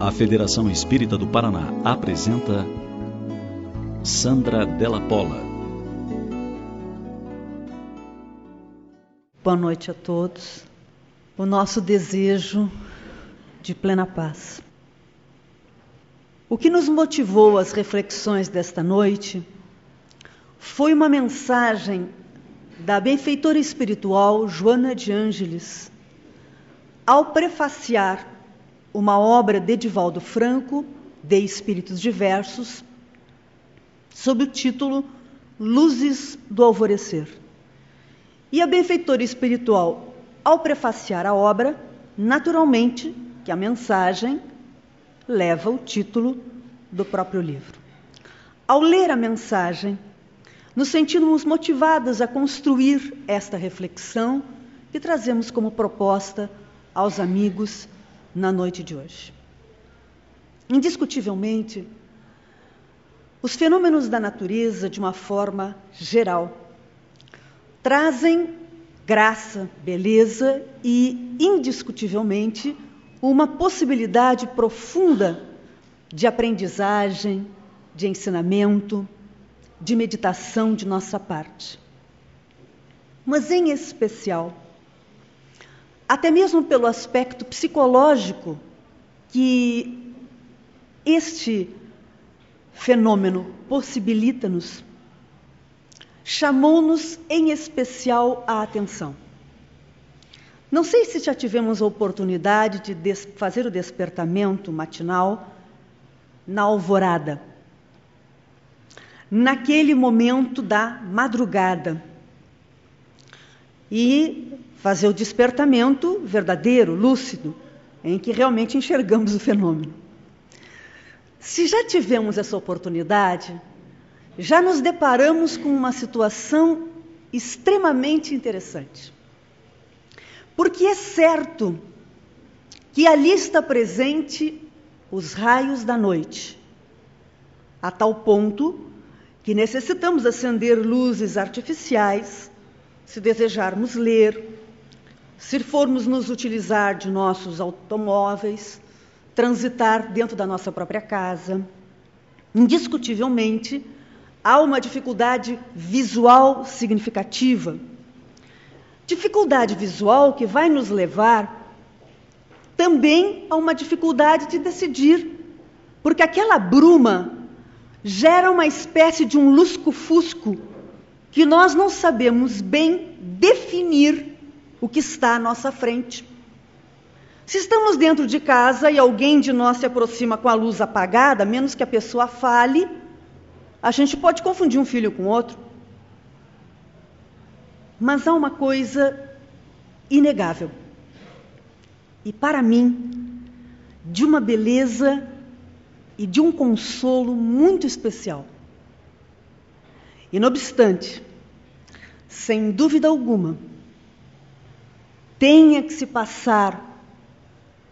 A Federação Espírita do Paraná apresenta Sandra Della Pola. Boa noite a todos. O nosso desejo de plena paz. O que nos motivou às reflexões desta noite foi uma mensagem da benfeitora espiritual Joana de Ângeles, ao prefaciar uma obra de Divaldo Franco, de Espíritos Diversos, sob o título Luzes do Alvorecer. E a benfeitora espiritual, ao prefaciar a obra, naturalmente que a mensagem leva o título do próprio livro. Ao ler a mensagem, nos sentimos motivados a construir esta reflexão que trazemos como proposta aos amigos na noite de hoje. Indiscutivelmente, os fenômenos da natureza, de uma forma geral, trazem graça, beleza e, indiscutivelmente, uma possibilidade profunda de aprendizagem, de ensinamento, de meditação de nossa parte. Mas, em especial, até mesmo pelo aspecto psicológico que este fenômeno possibilita-nos, chamou-nos em especial a atenção. Não sei se já tivemos a oportunidade de fazer o despertamento matinal na alvorada, naquele momento da madrugada, e fazer o despertamento verdadeiro, lúcido, em que realmente enxergamos o fenômeno. Se já tivemos essa oportunidade, já nos deparamos com uma situação extremamente interessante. Porque é certo que ali está presente os raios da noite, a tal ponto que necessitamos acender luzes artificiais se desejarmos ler, se formos nos utilizar de nossos automóveis, transitar dentro da nossa própria casa. Indiscutivelmente, há uma dificuldade visual significativa Dificuldade visual que vai nos levar também a uma dificuldade de decidir, porque aquela bruma gera uma espécie de um lusco-fusco que nós não sabemos bem definir o que está à nossa frente. Se estamos dentro de casa e alguém de nós se aproxima com a luz apagada, menos que a pessoa fale, a gente pode confundir um filho com outro. Mas há uma coisa inegável. E para mim, de uma beleza e de um consolo muito especial. E não obstante, sem dúvida alguma, tenha que se passar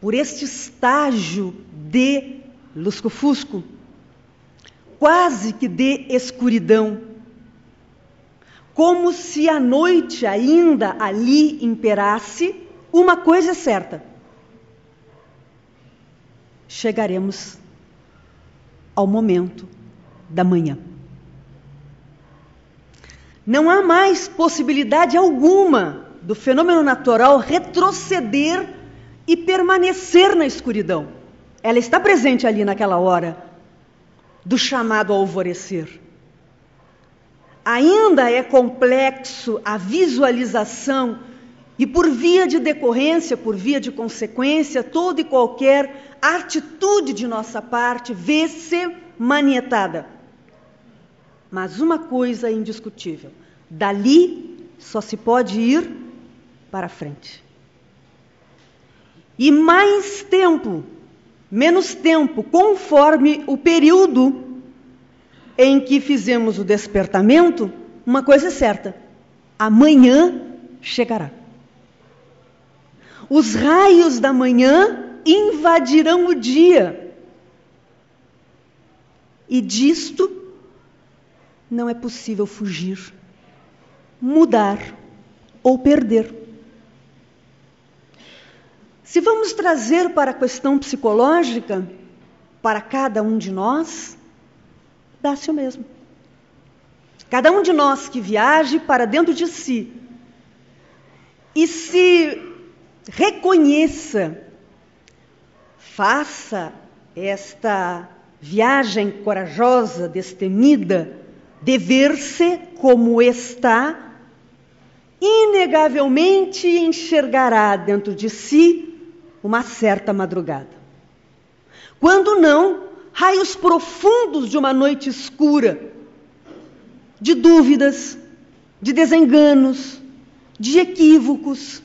por este estágio de lusco-fusco, quase que de escuridão, como se a noite ainda ali imperasse, uma coisa é certa: chegaremos ao momento da manhã. Não há mais possibilidade alguma do fenômeno natural retroceder e permanecer na escuridão. Ela está presente ali naquela hora do chamado alvorecer. Ainda é complexo a visualização e, por via de decorrência, por via de consequência, toda e qualquer atitude de nossa parte vê-se manietada. Mas uma coisa é indiscutível: dali só se pode ir para frente. E mais tempo, menos tempo, conforme o período em que fizemos o despertamento, uma coisa é certa: amanhã chegará. Os raios da manhã invadirão o dia. E disto não é possível fugir, mudar ou perder. Se vamos trazer para a questão psicológica, para cada um de nós, dá-se o mesmo. Cada um de nós que viaje para dentro de si e se reconheça, faça esta viagem corajosa, destemida, de ver-se como está, inegavelmente enxergará dentro de si uma certa madrugada. Quando não, raios profundos de uma noite escura, de dúvidas, de desenganos, de equívocos,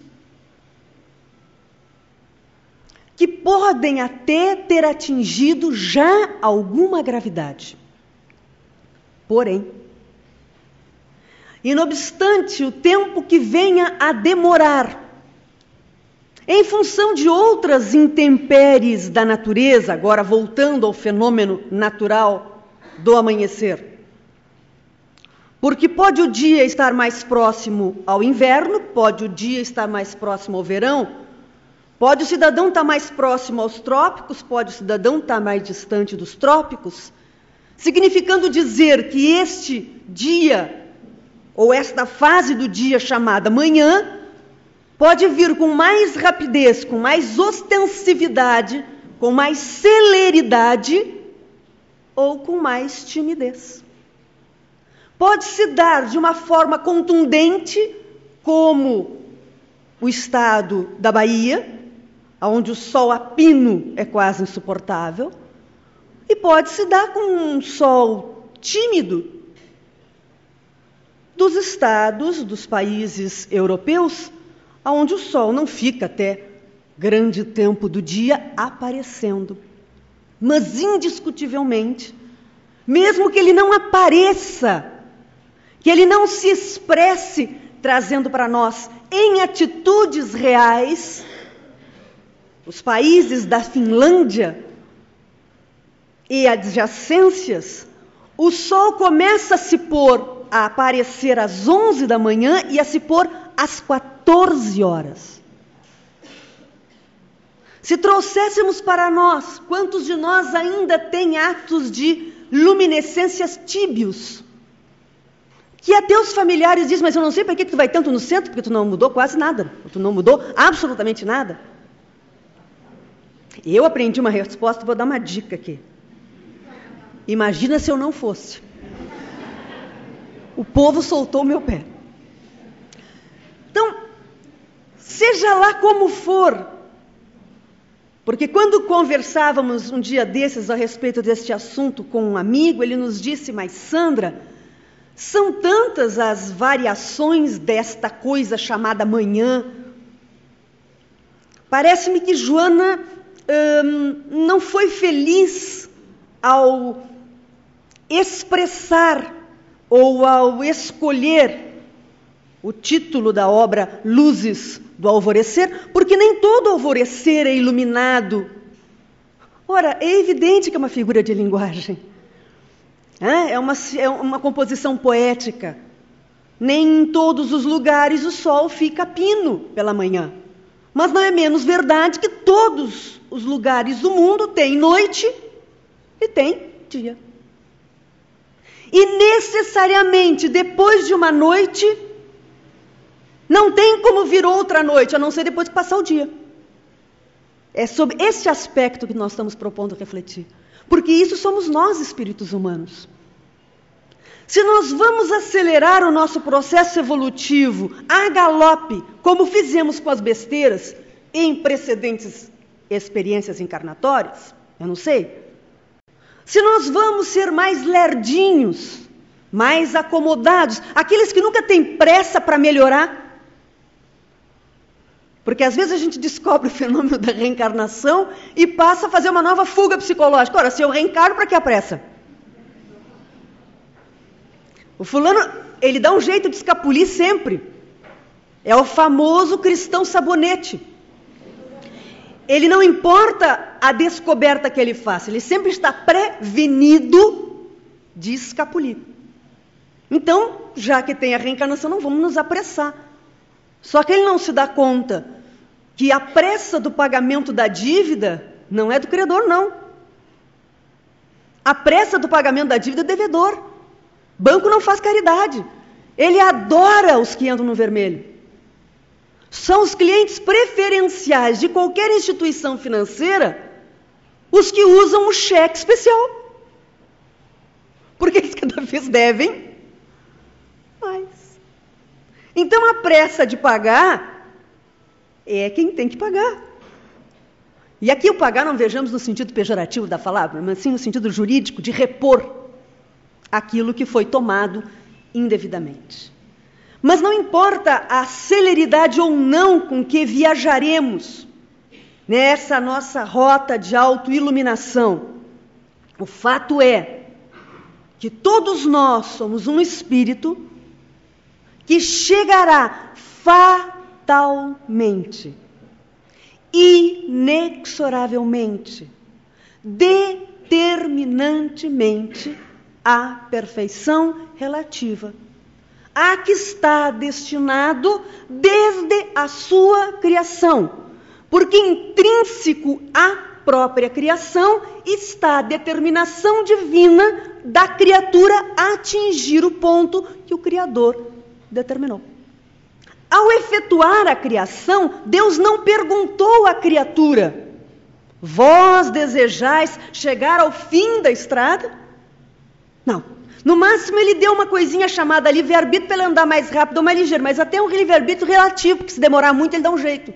que podem até ter atingido já alguma gravidade. Porém, e não obstante o tempo que venha a demorar, em função de outras intempéries da natureza, agora voltando ao fenômeno natural do amanhecer. Porque pode o dia estar mais próximo ao inverno, pode o dia estar mais próximo ao verão, pode o cidadão estar mais próximo aos trópicos, pode o cidadão estar mais distante dos trópicos, significando dizer que este dia, ou esta fase do dia chamada manhã, pode vir com mais rapidez, com mais ostensividade, com mais celeridade ou com mais timidez. Pode se dar de uma forma contundente, como o estado da Bahia, onde o sol a pino é quase insuportável, e pode se dar com um sol tímido dos estados, dos países europeus, onde o sol não fica até grande tempo do dia aparecendo. Mas, indiscutivelmente, mesmo que ele não apareça, que ele não se expresse trazendo para nós em atitudes reais, os países da Finlândia e adjacências, o sol começa a se pôr, a aparecer às 11 da manhã e a se pôr às 14 horas. Se trouxéssemos para nós, quantos de nós ainda têm atos de luminescências tíbios? Que até os familiares dizem, mas eu não sei para que tu vai tanto no centro, porque tu não mudou quase nada, tu não mudou absolutamente nada. Eu aprendi uma resposta, vou dar uma dica aqui. Imagina se eu não fosse. O povo soltou meu pé. Então, seja lá como for, porque quando conversávamos um dia desses a respeito deste assunto com um amigo, ele nos disse, mas Sandra, são tantas as variações desta coisa chamada manhã. Parece-me que Joana hum, não foi feliz ao expressar ou ao escolher o título da obra Luzes do Alvorecer, porque nem todo alvorecer é iluminado. Ora, é evidente que é uma figura de linguagem. É uma, é uma composição poética. Nem em todos os lugares o sol fica pino pela manhã. Mas não é menos verdade que todos os lugares do mundo têm noite e tem dia. E necessariamente depois de uma noite não tem como vir outra noite, a não ser depois que passar o dia. É sobre esse aspecto que nós estamos propondo refletir. Porque isso somos nós, espíritos humanos. Se nós vamos acelerar o nosso processo evolutivo a galope, como fizemos com as besteiras em precedentes experiências encarnatórias, eu não sei. Se nós vamos ser mais lerdinhos, mais acomodados, aqueles que nunca têm pressa para melhorar, porque às vezes a gente descobre o fenômeno da reencarnação e passa a fazer uma nova fuga psicológica. Ora, se eu reencarno, para que a pressa? O fulano, ele dá um jeito de escapulir sempre. É o famoso cristão sabonete. Ele não importa a descoberta que ele faça, ele sempre está prevenido de escapulir. Então, já que tem a reencarnação, não vamos nos apressar. Só que ele não se dá conta que a pressa do pagamento da dívida não é do credor, não. A pressa do pagamento da dívida é do devedor. Banco não faz caridade. Ele adora os que andam no vermelho. São os clientes preferenciais de qualquer instituição financeira os que usam o cheque especial. Porque eles cada vez devem mais. Então a pressa de pagar é quem tem que pagar. E aqui o pagar não vejamos no sentido pejorativo da palavra, mas sim no sentido jurídico de repor aquilo que foi tomado indevidamente. Mas não importa a celeridade ou não com que viajaremos nessa nossa rota de autoiluminação, o fato é que todos nós somos um espírito que chegará fatalmente, inexoravelmente, determinantemente à perfeição relativa a que está destinado desde a sua criação, porque intrínseco à própria criação está a determinação divina da criatura atingir o ponto que o Criador determinou. Ao efetuar a criação, Deus não perguntou à criatura: Vós desejais chegar ao fim da estrada? Não. No máximo, ele deu uma coisinha chamada livre-arbítrio para ele andar mais rápido ou mais ligeiro, mas até um livre-arbítrio relativo, que se demorar muito, ele dá um jeito.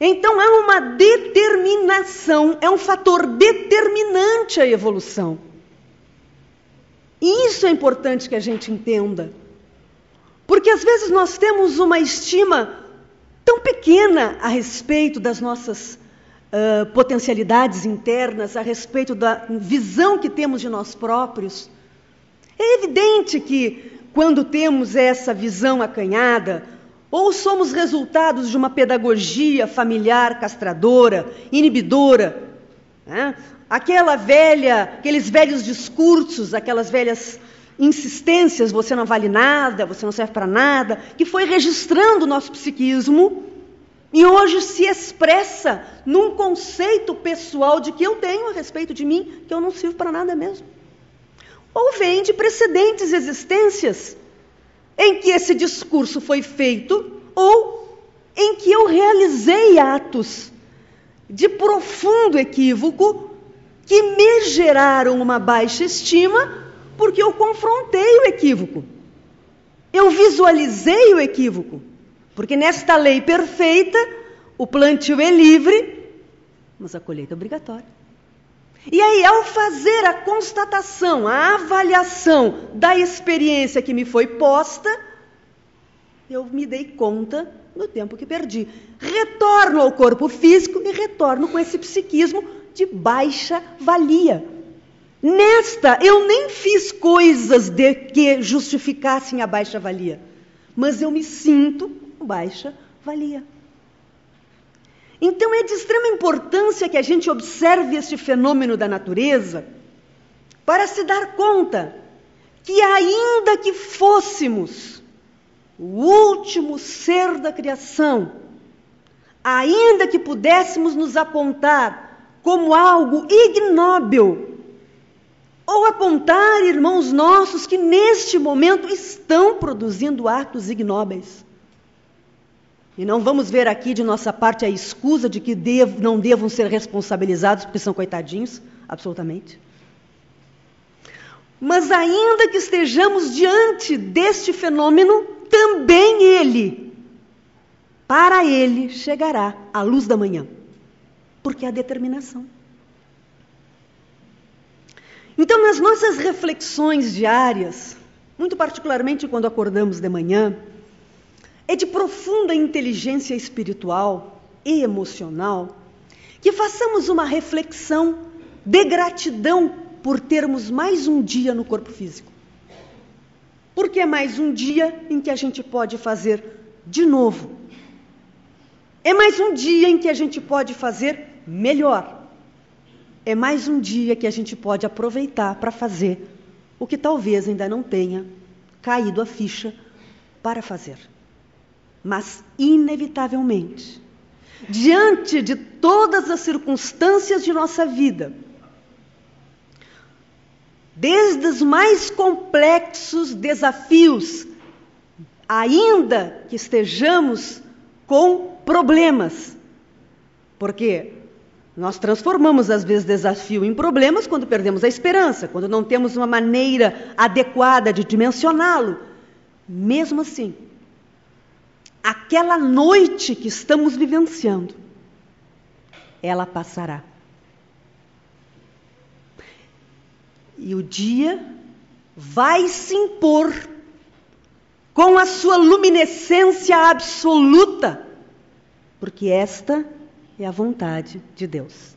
Então, há uma determinação, é um fator determinante a evolução. E isso é importante que a gente entenda. Porque às vezes nós temos uma estima tão pequena a respeito das nossas uh, potencialidades internas, a respeito da visão que temos de nós próprios. É evidente que quando temos essa visão acanhada, ou somos resultados de uma pedagogia familiar castradora, inibidora, né? aquela velha, aqueles velhos discursos, aquelas velhas insistências, você não vale nada, você não serve para nada, que foi registrando o nosso psiquismo e hoje se expressa num conceito pessoal de que eu tenho a respeito de mim, que eu não sirvo para nada mesmo. Ou vem de precedentes existências em que esse discurso foi feito, ou em que eu realizei atos de profundo equívoco que me geraram uma baixa estima, porque eu confrontei o equívoco. Eu visualizei o equívoco. Porque nesta lei perfeita, o plantio é livre, mas a colheita é obrigatória. E aí, ao fazer a constatação, a avaliação da experiência que me foi posta, eu me dei conta do tempo que perdi. Retorno ao corpo físico e retorno com esse psiquismo de baixa valia. Nesta, eu nem fiz coisas de que justificassem a baixa valia, mas eu me sinto baixa valia. Então é de extrema importância que a gente observe este fenômeno da natureza para se dar conta que, ainda que fôssemos o último ser da criação, ainda que pudéssemos nos apontar como algo ignóbil, ou apontar irmãos nossos que neste momento estão produzindo atos ignóbeis. E não vamos ver aqui de nossa parte a escusa de que dev, não devam ser responsabilizados porque são coitadinhos, absolutamente. Mas ainda que estejamos diante deste fenômeno, também ele, para ele chegará a luz da manhã, porque é a determinação. Então, nas nossas reflexões diárias, muito particularmente quando acordamos de manhã, é de profunda inteligência espiritual e emocional que façamos uma reflexão de gratidão por termos mais um dia no corpo físico. Porque é mais um dia em que a gente pode fazer de novo. É mais um dia em que a gente pode fazer melhor. É mais um dia que a gente pode aproveitar para fazer o que talvez ainda não tenha caído a ficha para fazer. Mas, inevitavelmente, diante de todas as circunstâncias de nossa vida, desde os mais complexos desafios, ainda que estejamos com problemas, porque nós transformamos, às vezes, desafio em problemas quando perdemos a esperança, quando não temos uma maneira adequada de dimensioná-lo. Mesmo assim, aquela noite que estamos vivenciando, ela passará. E o dia vai se impor com a sua luminescência absoluta, porque esta é a vontade de Deus.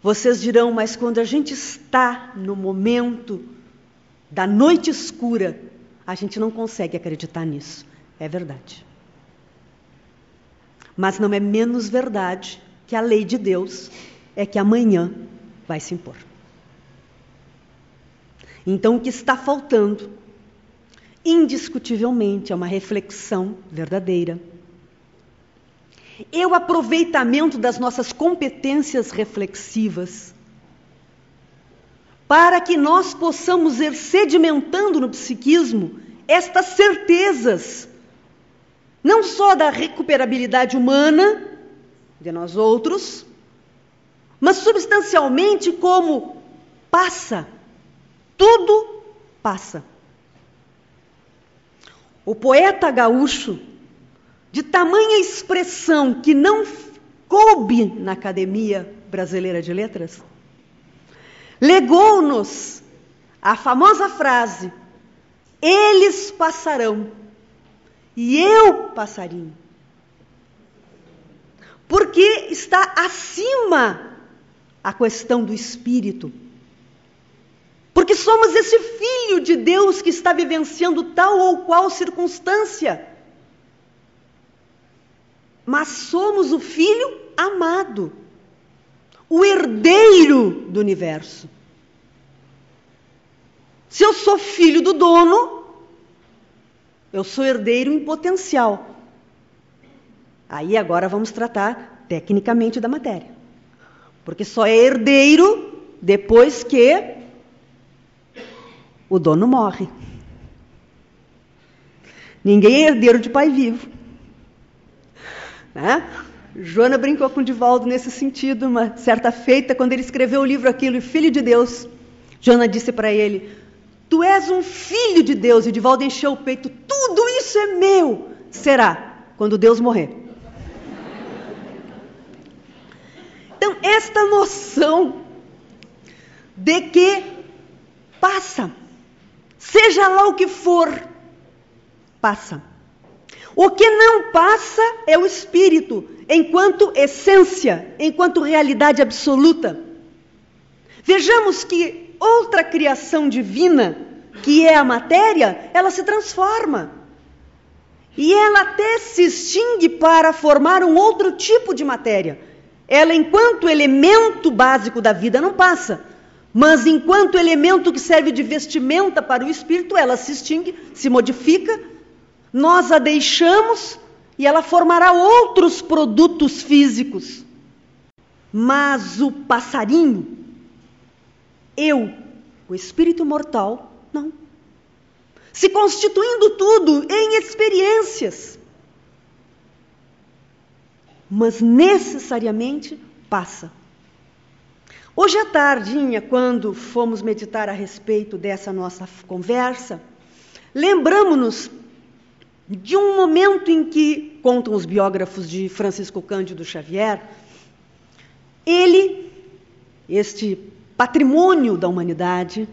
Vocês dirão, mas quando a gente está no momento da noite escura, a gente não consegue acreditar nisso. É verdade. Mas não é menos verdade que a lei de Deus é que amanhã vai se impor. Então, o que está faltando, indiscutivelmente, é uma reflexão verdadeira. É o aproveitamento das nossas competências reflexivas, para que nós possamos ir sedimentando no psiquismo estas certezas não só da recuperabilidade humana de nós outros, mas substancialmente como passa, tudo passa. O poeta gaúcho, de tamanha expressão que não coube na Academia Brasileira de Letras, legou-nos a famosa frase: Eles passarão e eu passarinho. Porque está acima a questão do espírito. Porque somos esse filho de Deus que está vivenciando tal ou qual circunstância. Mas somos o filho amado, o herdeiro do universo. Se eu sou filho do dono, eu sou herdeiro em potencial. Aí agora vamos tratar tecnicamente da matéria. Porque só é herdeiro depois que o dono morre. Ninguém é herdeiro de pai vivo. Né? Joana brincou com Divaldo nesse sentido, uma certa feita, quando ele escreveu o livro Aquilo, Filho de Deus. Joana disse para ele: Tu és um filho de Deus. E Divaldo encheu o peito. Tudo isso é meu. Será quando Deus morrer. Então, esta noção de que passa, seja lá o que for, passa. O que não passa é o espírito, enquanto essência, enquanto realidade absoluta. Vejamos que outra criação divina, que é a matéria, ela se transforma. E ela até se extingue para formar um outro tipo de matéria. Ela, enquanto elemento básico da vida, não passa. Mas enquanto elemento que serve de vestimenta para o espírito, ela se extingue, se modifica, nós a deixamos e ela formará outros produtos físicos. Mas o passarinho, eu, o espírito mortal, não. Se constituindo tudo em experiências. Mas necessariamente passa. Hoje à tardinha, quando fomos meditar a respeito dessa nossa conversa, lembramos-nos de um momento em que, contam os biógrafos de Francisco Cândido Xavier, ele, este patrimônio da humanidade,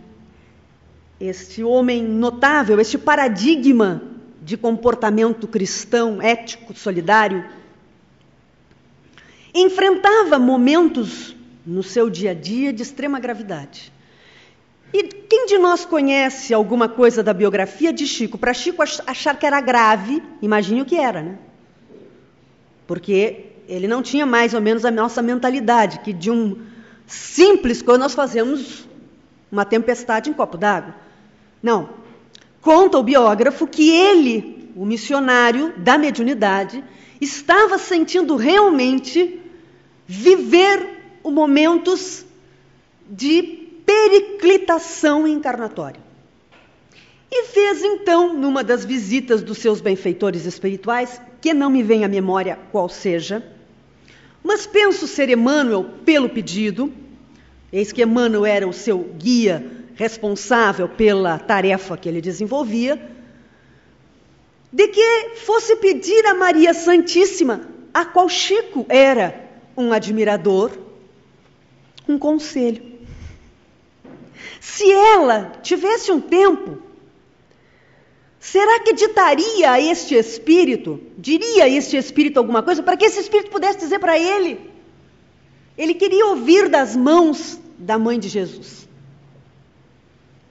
este homem notável, este paradigma de comportamento cristão, ético, solidário, enfrentava momentos no seu dia a dia de extrema gravidade. E quem de nós conhece alguma coisa da biografia de Chico? Para Chico achar que era grave, imagine o que era, né? Porque ele não tinha mais ou menos a nossa mentalidade, que de um simples quando nós fazemos uma tempestade em copo d'água. Não. Conta o biógrafo que ele o missionário da mediunidade, estava sentindo realmente viver momentos de periclitação encarnatória. E fez então, numa das visitas dos seus benfeitores espirituais, que não me vem à memória qual seja, mas penso ser Emmanuel pelo pedido, eis que Emmanuel era o seu guia responsável pela tarefa que ele desenvolvia, de que fosse pedir a Maria Santíssima, a qual Chico era um admirador, um conselho. Se ela tivesse um tempo, será que ditaria a este espírito, diria a este espírito alguma coisa, para que esse espírito pudesse dizer para ele? Ele queria ouvir das mãos da mãe de Jesus.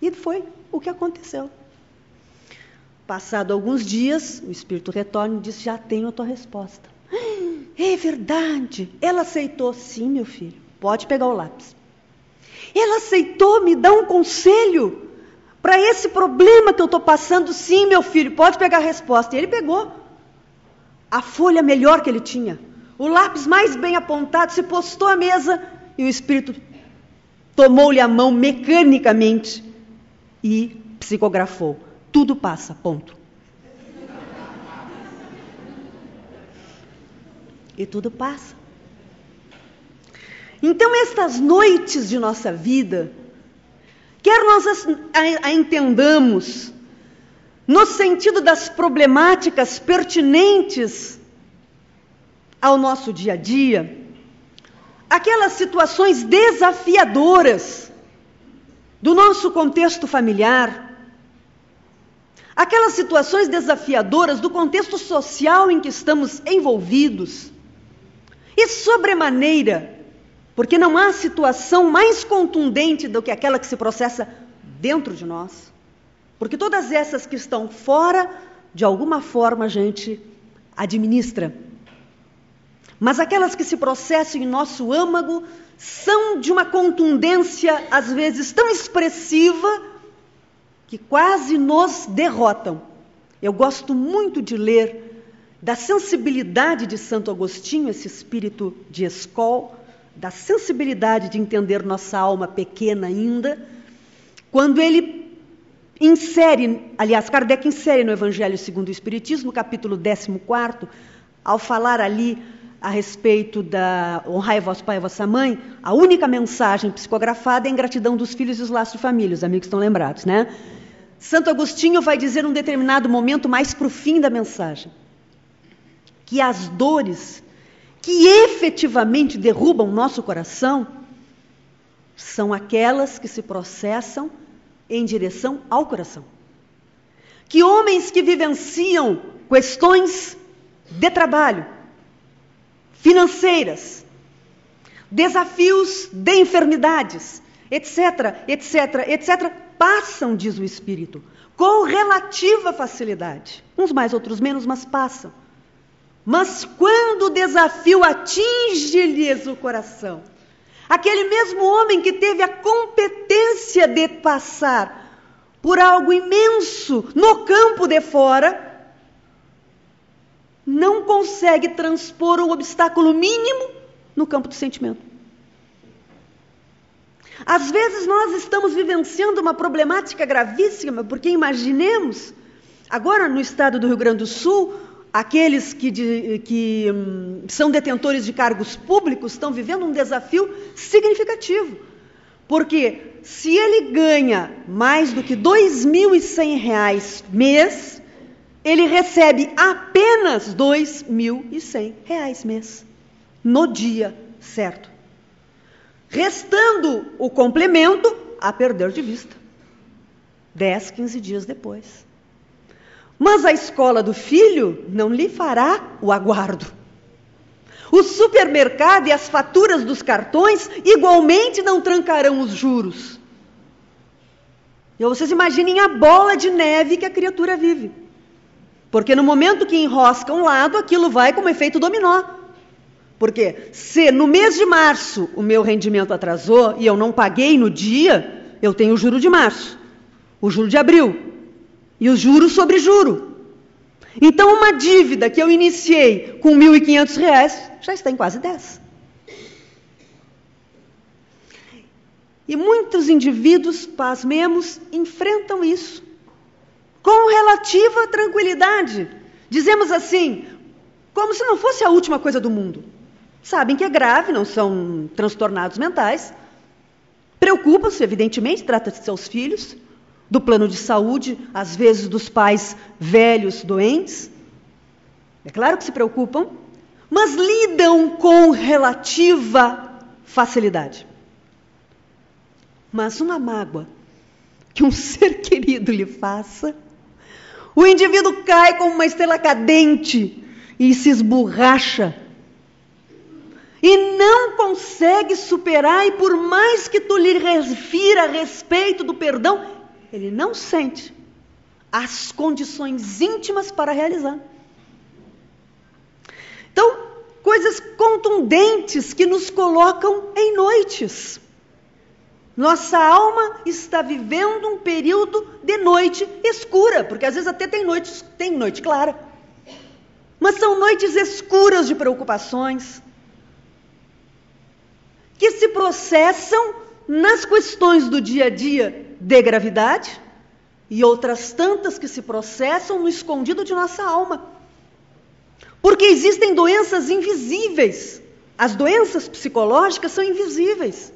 E foi o que aconteceu. Passado alguns dias, o espírito retorna e diz: Já tenho a tua resposta. É verdade. Ela aceitou, sim, meu filho. Pode pegar o lápis. Ela aceitou me dar um conselho para esse problema que eu estou passando. Sim, meu filho, pode pegar a resposta. E ele pegou a folha melhor que ele tinha, o lápis mais bem apontado, se postou à mesa e o espírito tomou-lhe a mão mecanicamente e psicografou. Tudo passa, ponto. E tudo passa. Então, estas noites de nossa vida, quer nós a, a entendamos no sentido das problemáticas pertinentes ao nosso dia a dia, aquelas situações desafiadoras do nosso contexto familiar, aquelas situações desafiadoras do contexto social em que estamos envolvidos, e sobremaneira porque não há situação mais contundente do que aquela que se processa dentro de nós. Porque todas essas que estão fora, de alguma forma a gente administra. Mas aquelas que se processam em nosso âmago são de uma contundência, às vezes, tão expressiva que quase nos derrotam. Eu gosto muito de ler da sensibilidade de Santo Agostinho, esse espírito de escola, da sensibilidade de entender nossa alma pequena ainda, quando ele insere, aliás, Kardec insere no Evangelho segundo o Espiritismo, capítulo 14, ao falar ali a respeito da honrai vosso pai e vossa mãe, a única mensagem psicografada é a ingratidão dos filhos e os laços de família, os amigos estão lembrados, né? Santo Agostinho vai dizer num determinado momento, mais para o fim da mensagem, que as dores que efetivamente derrubam nosso coração são aquelas que se processam em direção ao coração. Que homens que vivenciam questões de trabalho, financeiras, desafios de enfermidades, etc., etc., etc., passam, diz o Espírito, com relativa facilidade. Uns mais, outros menos, mas passam. Mas quando o desafio atinge-lhes o coração, aquele mesmo homem que teve a competência de passar por algo imenso no campo de fora, não consegue transpor o obstáculo mínimo no campo do sentimento. Às vezes nós estamos vivenciando uma problemática gravíssima, porque imaginemos, agora no estado do Rio Grande do Sul, aqueles que, de, que hum, são detentores de cargos públicos estão vivendo um desafio significativo. Porque se ele ganha mais do que R$ 2.100 mês, ele recebe apenas R$ 2.100 mês, no dia certo. Restando o complemento a perder de vista. 10, 15 dias depois. Mas a escola do filho não lhe fará o aguardo. O supermercado e as faturas dos cartões igualmente não trancarão os juros. E vocês imaginem a bola de neve que a criatura vive. Porque no momento que enrosca um lado, aquilo vai como efeito dominó. Porque se no mês de março o meu rendimento atrasou e eu não paguei no dia, eu tenho o juro de março, o juro de abril, e os juros sobre juro. Então, uma dívida que eu iniciei com R$ 1.500 já está em quase 10. E muitos indivíduos, pasmemos, enfrentam isso com relativa tranquilidade. Dizemos assim, como se não fosse a última coisa do mundo. Sabem que é grave, não são transtornados mentais. Preocupam-se, evidentemente, trata-se de seus filhos, do plano de saúde, às vezes dos pais velhos, doentes. É claro que se preocupam, mas lidam com relativa facilidade. Mas uma mágoa que um ser querido lhe faça, o indivíduo cai como uma estrela cadente e se esborracha. E não consegue superar, e por mais que tu lhe refira a respeito do perdão, ele não sente as condições íntimas para realizar. Então, coisas contundentes que nos colocam em noites. Nossa alma está vivendo um período de noite escura, porque às vezes até tem noite, tem noite clara. Mas são noites escuras de preocupações que se processam nas questões do dia a dia de gravidade e outras tantas que se processam no escondido de nossa alma. Porque existem doenças invisíveis. As doenças psicológicas são invisíveis.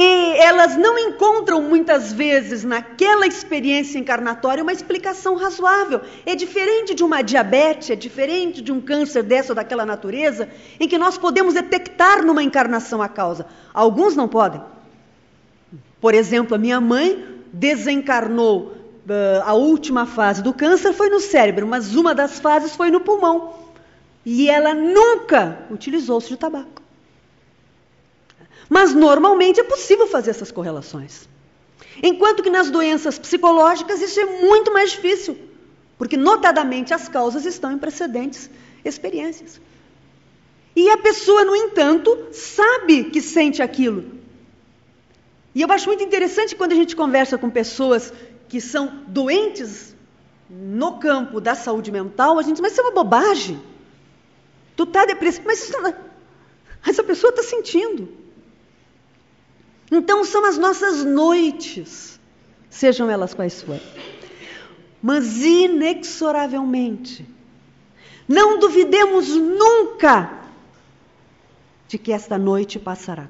E elas não encontram muitas vezes naquela experiência encarnatória uma explicação razoável. É diferente de uma diabetes, é diferente de um câncer dessa ou daquela natureza, em que nós podemos detectar numa encarnação a causa. Alguns não podem. Por exemplo, a minha mãe desencarnou uh, a última fase do câncer foi no cérebro, mas uma das fases foi no pulmão. E ela nunca utilizou-se de tabaco. Mas normalmente é possível fazer essas correlações. Enquanto que nas doenças psicológicas isso é muito mais difícil, porque notadamente as causas estão em precedentes experiências. E a pessoa, no entanto, sabe que sente aquilo. E eu acho muito interessante quando a gente conversa com pessoas que são doentes no campo da saúde mental, a gente diz, mas isso é uma bobagem. Tu está depressivo, mas não... Essa pessoa está sentindo. Então são as nossas noites, sejam elas quais forem. Mas inexoravelmente, não duvidemos nunca de que esta noite passará.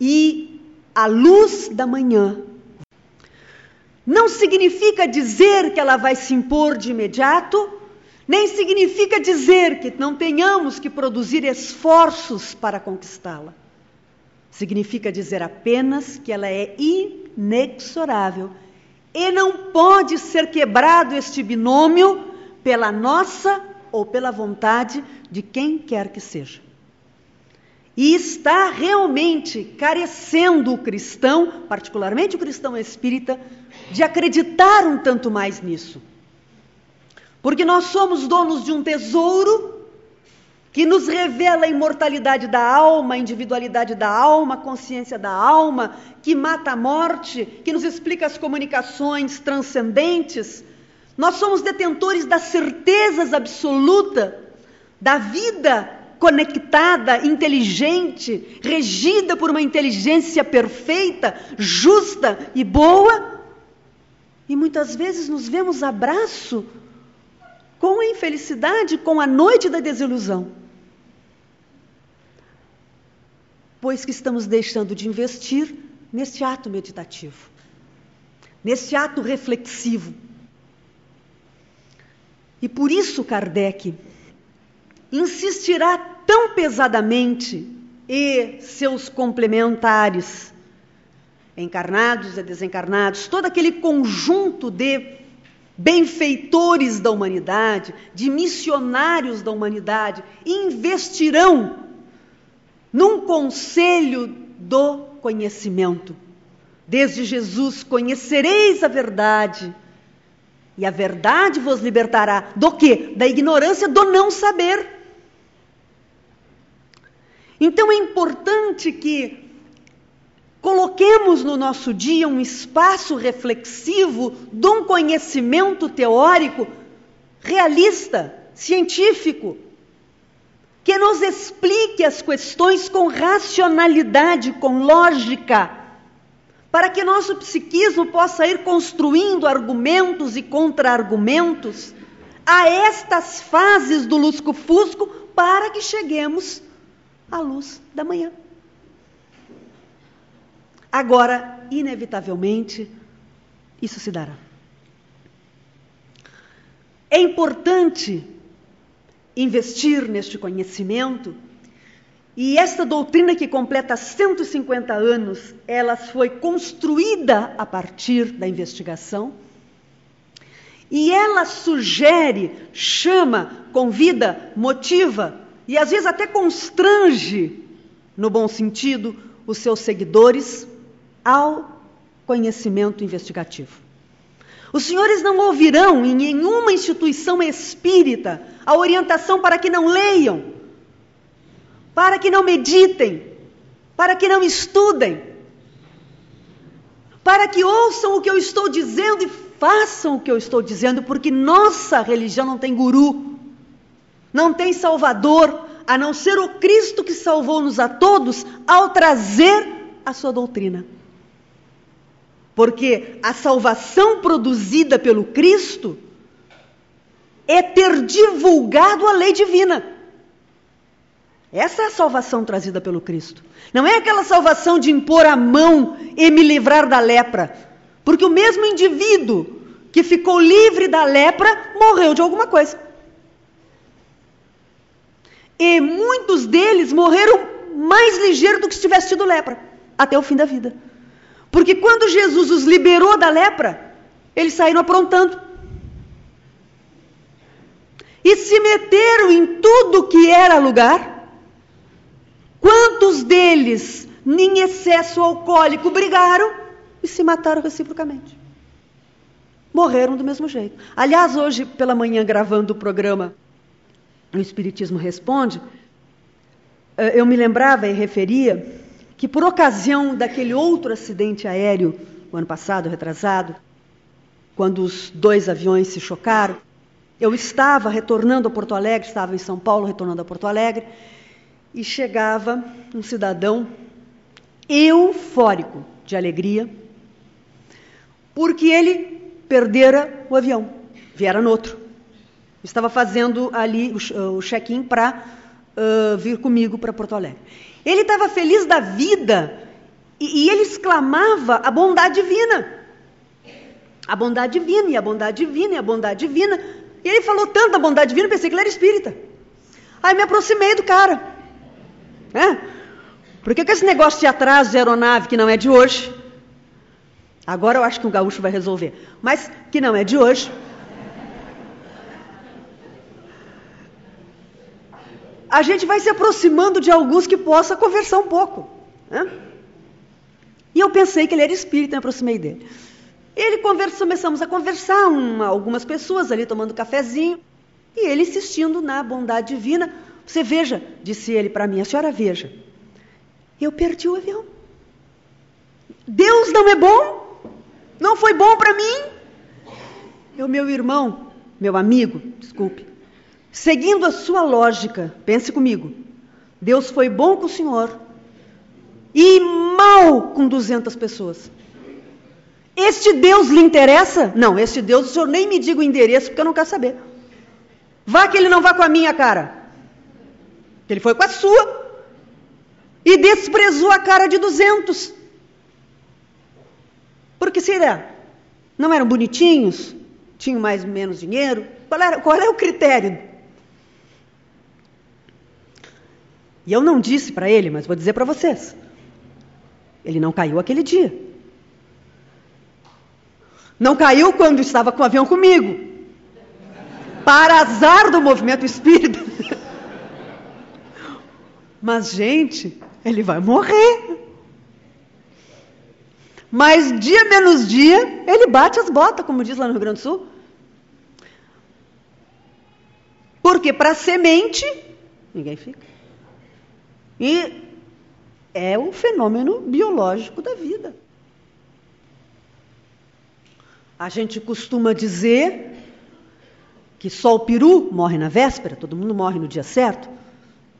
E a luz da manhã não significa dizer que ela vai se impor de imediato, nem significa dizer que não tenhamos que produzir esforços para conquistá-la. Significa dizer apenas que ela é inexorável e não pode ser quebrado este binômio pela nossa ou pela vontade de quem quer que seja. E está realmente carecendo o cristão, particularmente o cristão espírita, de acreditar um tanto mais nisso. Porque nós somos donos de um tesouro que nos revela a imortalidade da alma, a individualidade da alma, a consciência da alma, que mata a morte, que nos explica as comunicações transcendentes. Nós somos detentores das certezas absoluta da vida conectada, inteligente, regida por uma inteligência perfeita, justa e boa. E muitas vezes nos vemos abraço com a infelicidade, com a noite da desilusão. Pois que estamos deixando de investir nesse ato meditativo, nesse ato reflexivo. E por isso Kardec insistirá tão pesadamente e seus complementares, encarnados e desencarnados, todo aquele conjunto de benfeitores da humanidade, de missionários da humanidade, investirão num conselho do conhecimento. Desde Jesus conhecereis a verdade, e a verdade vos libertará do que? Da ignorância do não saber. Então é importante que coloquemos no nosso dia um espaço reflexivo de um conhecimento teórico realista, científico, que nos explique as questões com racionalidade, com lógica, para que nosso psiquismo possa ir construindo argumentos e contra-argumentos a estas fases do lusco-fusco para que cheguemos à luz da manhã. Agora, inevitavelmente, isso se dará. É importante investir neste conhecimento e esta doutrina que completa 150 anos, ela foi construída a partir da investigação. E ela sugere, chama, convida, motiva e às vezes até constrange, no bom sentido, os seus seguidores ao conhecimento investigativo. Os senhores não ouvirão em nenhuma instituição espírita a orientação para que não leiam, para que não meditem, para que não estudem, para que ouçam o que eu estou dizendo e façam o que eu estou dizendo, porque nossa religião não tem guru, não tem salvador, a não ser o Cristo que salvou-nos a todos ao trazer a sua doutrina. Porque a salvação produzida pelo Cristo é ter divulgado a lei divina. Essa é a salvação trazida pelo Cristo. Não é aquela salvação de impor a mão e me livrar da lepra. Porque o mesmo indivíduo que ficou livre da lepra morreu de alguma coisa. E muitos deles morreram mais ligeiro do que se tivesse tido lepra, até o fim da vida. Porque quando Jesus os liberou da lepra, eles saíram aprontando. E se meteram em tudo que era lugar. Quantos deles, em excesso alcoólico, brigaram e se mataram reciprocamente? Morreram do mesmo jeito. Aliás, hoje pela manhã, gravando o programa O Espiritismo Responde, eh, eu me lembrava e referia que por ocasião daquele outro acidente aéreo, o ano passado, retrasado, quando os dois aviões se chocaram, eu estava retornando a Porto Alegre, estava em São Paulo retornando a Porto Alegre, e chegava um cidadão eufórico de alegria, porque ele perdera o avião, viera no outro. Estava fazendo ali o check-in para uh, vir comigo para Porto Alegre. Ele estava feliz da vida e, e ele exclamava a bondade divina. A bondade divina, e a bondade divina, e a bondade divina. E ele falou tanto da bondade divina, pensei que ele era espírita. Aí me aproximei do cara. É? Por que, que esse negócio de atraso de aeronave que não é de hoje? Agora eu acho que o gaúcho vai resolver. Mas que não é de hoje. A gente vai se aproximando de alguns que possa conversar um pouco. Né? E eu pensei que ele era espírita, me aproximei dele. Ele conversou, começamos a conversar, uma, algumas pessoas ali tomando cafezinho, e ele insistindo na bondade divina. Você veja, disse ele para mim, a senhora veja, eu perdi o avião. Deus não é bom? Não foi bom para mim? Eu, meu irmão, meu amigo, desculpe, Seguindo a sua lógica, pense comigo. Deus foi bom com o senhor e mal com 200 pessoas. Este Deus lhe interessa? Não, este Deus, o senhor nem me diga o endereço porque eu não quero saber. Vá que ele não vá com a minha cara. Ele foi com a sua. E desprezou a cara de 200. Porque será? Não eram bonitinhos? Tinham mais ou menos dinheiro? Qual, era, qual é o critério E eu não disse para ele, mas vou dizer para vocês. Ele não caiu aquele dia. Não caiu quando estava com o avião comigo. Para azar do movimento espírita. Mas, gente, ele vai morrer. Mas dia menos dia, ele bate as botas, como diz lá no Rio Grande do Sul. Porque para semente, ninguém fica. E é o fenômeno biológico da vida. A gente costuma dizer que só o peru morre na véspera, todo mundo morre no dia certo.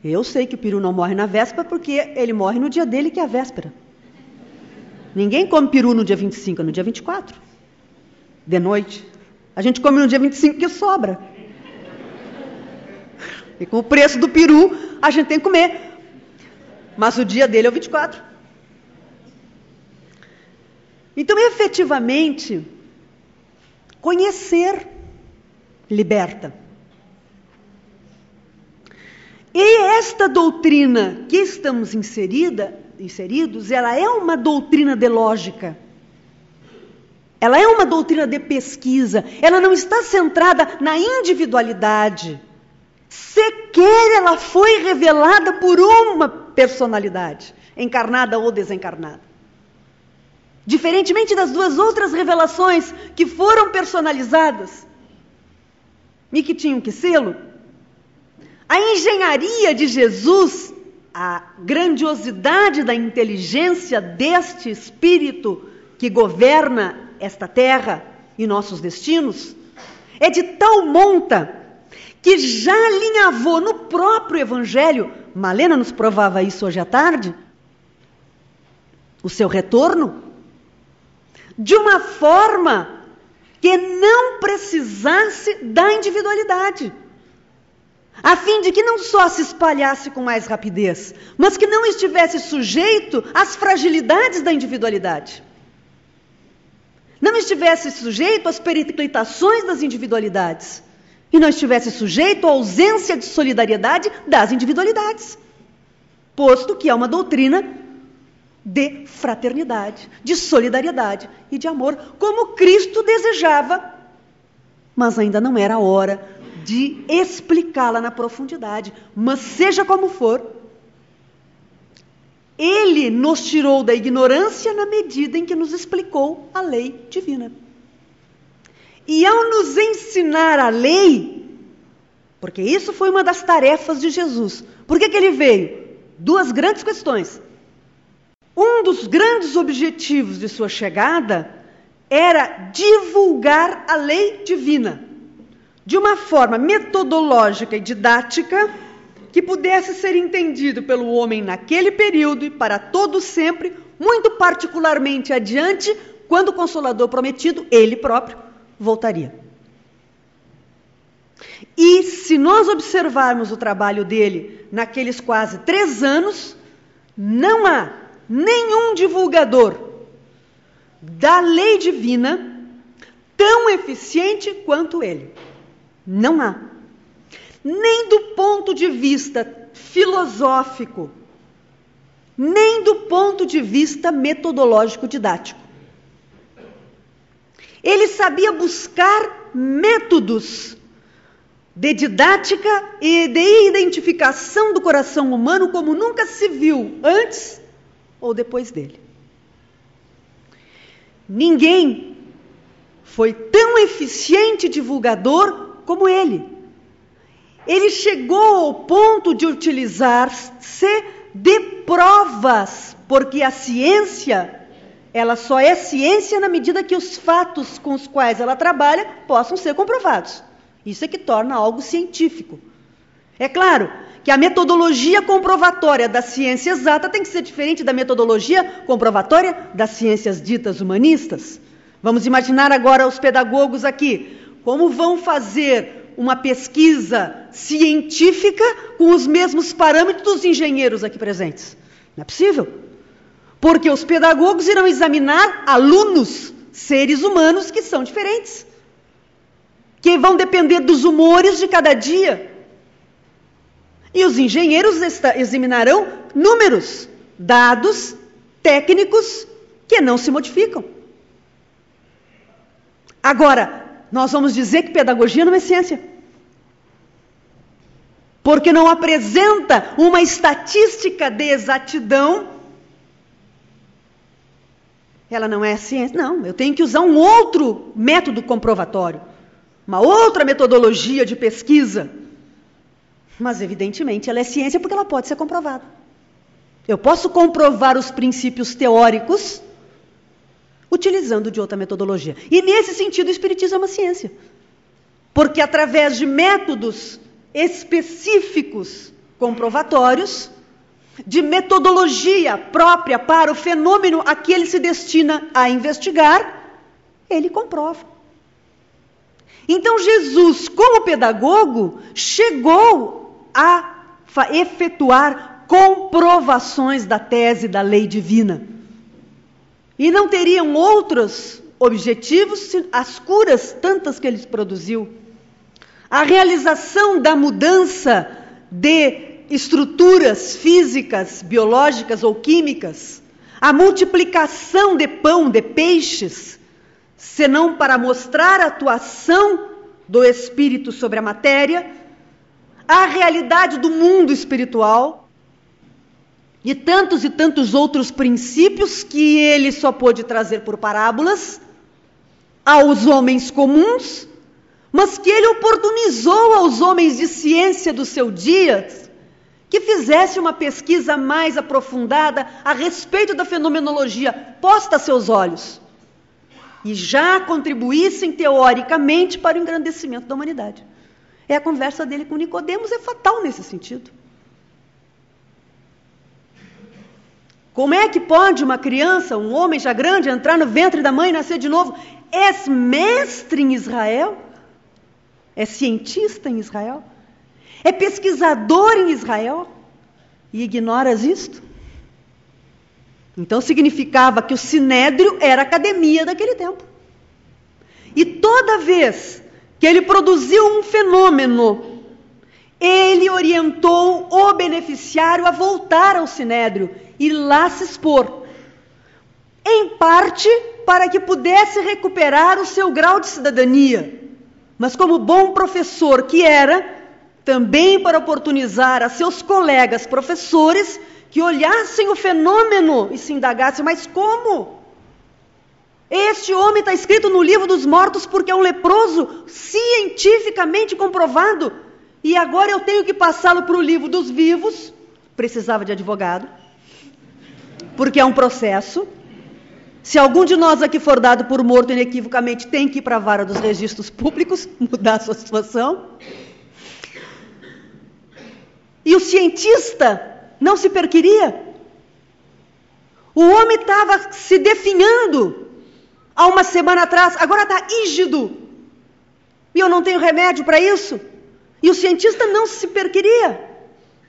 Eu sei que o peru não morre na véspera porque ele morre no dia dele, que é a véspera. Ninguém come peru no dia 25, é no dia 24, de noite. A gente come no dia 25 que sobra. E com o preço do peru, a gente tem que comer. Mas o dia dele é o 24. Então, efetivamente, Conhecer liberta. E esta doutrina que estamos inserida, inseridos, ela é uma doutrina de lógica. Ela é uma doutrina de pesquisa. Ela não está centrada na individualidade. Sequer ela foi revelada por uma personalidade, encarnada ou desencarnada. Diferentemente das duas outras revelações que foram personalizadas e que tinham que sê-lo, a engenharia de Jesus, a grandiosidade da inteligência deste Espírito que governa esta terra e nossos destinos, é de tal monta que já alinhavou no próprio Evangelho, Malena nos provava isso hoje à tarde, o seu retorno de uma forma que não precisasse da individualidade, a fim de que não só se espalhasse com mais rapidez, mas que não estivesse sujeito às fragilidades da individualidade. Não estivesse sujeito às periclitações das individualidades. E não estivesse sujeito à ausência de solidariedade das individualidades. Posto que é uma doutrina de fraternidade, de solidariedade e de amor, como Cristo desejava, mas ainda não era a hora de explicá-la na profundidade. Mas seja como for, ele nos tirou da ignorância na medida em que nos explicou a lei divina. E ao nos ensinar a lei, porque isso foi uma das tarefas de Jesus, por que, que ele veio? Duas grandes questões. Um dos grandes objetivos de sua chegada era divulgar a lei divina de uma forma metodológica e didática que pudesse ser entendido pelo homem naquele período e para todo sempre, muito particularmente adiante, quando o Consolador prometido, ele próprio, voltaria. E se nós observarmos o trabalho dele naqueles quase três anos, não há nenhum divulgador da lei divina tão eficiente quanto ele. Não há. Nem do ponto de vista filosófico, nem do ponto de vista metodológico didático. Ele sabia buscar métodos de didática e de identificação do coração humano como nunca se viu antes ou depois dele. Ninguém foi tão eficiente divulgador como ele. Ele chegou ao ponto de utilizar-se de provas, porque a ciência, ela só é ciência na medida que os fatos com os quais ela trabalha possam ser comprovados. Isso é que torna algo científico. É claro que a metodologia comprovatória da ciência exata tem que ser diferente da metodologia comprovatória das ciências ditas humanistas. Vamos imaginar agora os pedagogos aqui. Como vão fazer uma pesquisa científica com os mesmos parâmetros dos engenheiros aqui presentes? Não é possível. Porque os pedagogos irão examinar alunos, seres humanos que são diferentes, que vão depender dos humores de cada dia, e os engenheiros examinarão números, dados técnicos que não se modificam. Agora, nós vamos dizer que pedagogia não é ciência. Porque não apresenta uma estatística de exatidão. Ela não é ciência. Não, eu tenho que usar um outro método comprovatório, uma outra metodologia de pesquisa. Mas, evidentemente, ela é ciência porque ela pode ser comprovada. Eu posso comprovar os princípios teóricos utilizando de outra metodologia. E nesse sentido, o Espiritismo é uma ciência. Porque através de métodos específicos comprovatórios, de metodologia própria para o fenômeno a que ele se destina a investigar, ele comprova. Então, Jesus, como pedagogo, chegou a efetuar comprovações da tese da lei divina. E não teriam outros objetivos as curas tantas que ele produziu. A realização da mudança de estruturas físicas, biológicas ou químicas, a multiplicação de pão, de peixes, senão para mostrar a atuação do espírito sobre a matéria, a realidade do mundo espiritual e tantos e tantos outros princípios que ele só pôde trazer por parábolas aos homens comuns, mas que ele oportunizou aos homens de ciência do seu dia que fizesse uma pesquisa mais aprofundada a respeito da fenomenologia posta a seus olhos e já contribuíssem teoricamente para o engrandecimento da humanidade. É a conversa dele com Nicodemos é fatal nesse sentido. Como é que pode uma criança, um homem já grande, entrar no ventre da mãe e nascer de novo? És mestre em Israel? É cientista em Israel? É pesquisador em Israel e ignoras isto? Então significava que o sinédrio era a academia daquele tempo. E toda vez que ele produziu um fenômeno, ele orientou o beneficiário a voltar ao sinédrio e lá se expor. Em parte para que pudesse recuperar o seu grau de cidadania. Mas como bom professor que era, também para oportunizar a seus colegas professores que olhassem o fenômeno e se indagassem: mas como? Este homem está escrito no livro dos mortos porque é um leproso cientificamente comprovado. E agora eu tenho que passá-lo para o livro dos vivos. Precisava de advogado, porque é um processo. Se algum de nós aqui for dado por morto inequivocamente, tem que ir para a vara dos registros públicos, mudar a sua situação. E o cientista não se perquiria. O homem estava se definhando há uma semana atrás, agora está ígido. E eu não tenho remédio para isso. E o cientista não se perquiria.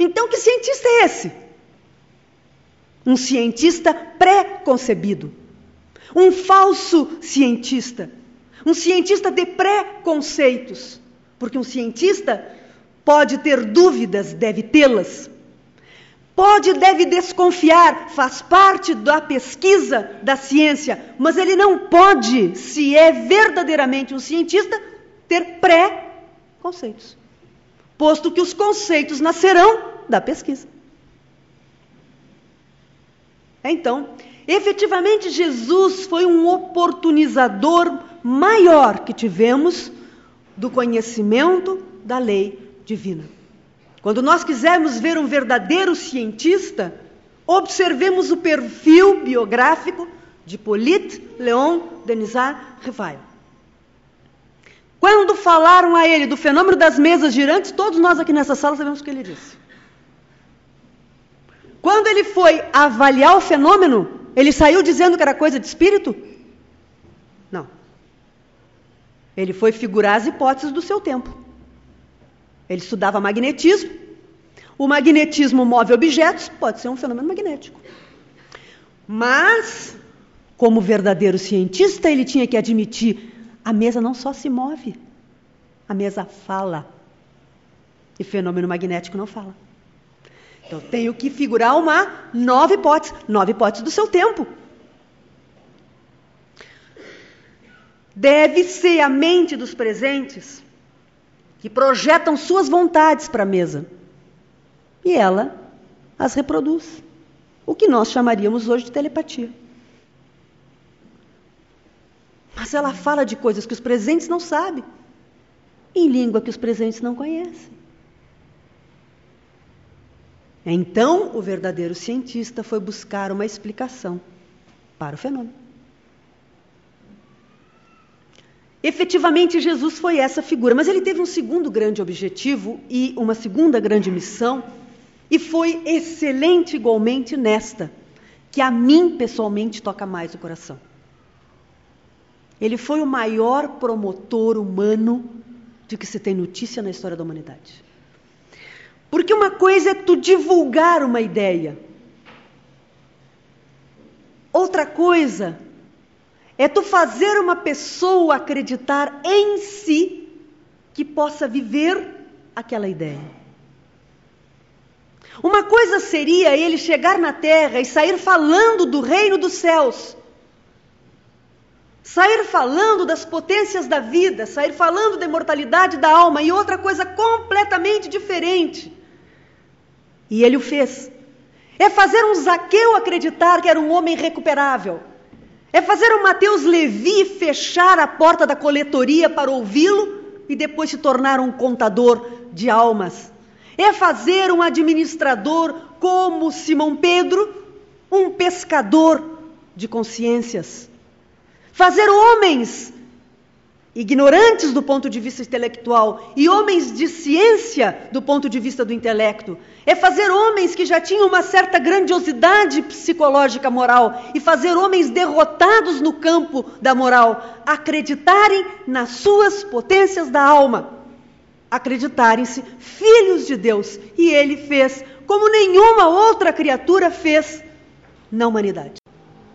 Então, que cientista é esse? Um cientista pré-concebido. Um falso cientista. Um cientista de pré-conceitos. Porque um cientista Pode ter dúvidas, deve tê-las. Pode, deve desconfiar, faz parte da pesquisa da ciência, mas ele não pode, se é verdadeiramente um cientista, ter pré-conceitos. Posto que os conceitos nascerão da pesquisa. Então, efetivamente, Jesus foi um oportunizador maior que tivemos do conhecimento da lei divina. Quando nós quisermos ver um verdadeiro cientista, observemos o perfil biográfico de Hippolyte Léon Denisard Rivail. Quando falaram a ele do fenômeno das mesas girantes, todos nós aqui nessa sala sabemos o que ele disse. Quando ele foi avaliar o fenômeno, ele saiu dizendo que era coisa de espírito? Não. Ele foi figurar as hipóteses do seu tempo. Ele estudava magnetismo. O magnetismo move objetos, pode ser um fenômeno magnético. Mas, como verdadeiro cientista, ele tinha que admitir: a mesa não só se move, a mesa fala. E fenômeno magnético não fala. Então, tenho que figurar uma nova hipótese, nova hipótese do seu tempo. Deve ser a mente dos presentes que projetam suas vontades para a mesa. E ela as reproduz. O que nós chamaríamos hoje de telepatia. Mas ela fala de coisas que os presentes não sabem, em língua que os presentes não conhecem. Então, o verdadeiro cientista foi buscar uma explicação para o fenômeno. Efetivamente, Jesus foi essa figura, mas ele teve um segundo grande objetivo e uma segunda grande missão, e foi excelente igualmente nesta, que a mim pessoalmente toca mais o coração. Ele foi o maior promotor humano de que se tem notícia na história da humanidade. Porque uma coisa é tu divulgar uma ideia, outra coisa é tu fazer uma pessoa acreditar em si que possa viver aquela ideia. Uma coisa seria ele chegar na terra e sair falando do reino dos céus, sair falando das potências da vida, sair falando da imortalidade da alma, e outra coisa completamente diferente. E ele o fez. É fazer um Zaqueu acreditar que era um homem recuperável. É fazer o Mateus Levi fechar a porta da coletoria para ouvi-lo e depois se tornar um contador de almas. É fazer um administrador como Simão Pedro, um pescador de consciências. Fazer homens ignorantes do ponto de vista intelectual e homens de ciência do ponto de vista do intelecto. É fazer homens que já tinham uma certa grandiosidade psicológica moral e fazer homens derrotados no campo da moral acreditarem nas suas potências da alma, acreditarem-se filhos de Deus. E ele fez como nenhuma outra criatura fez na humanidade.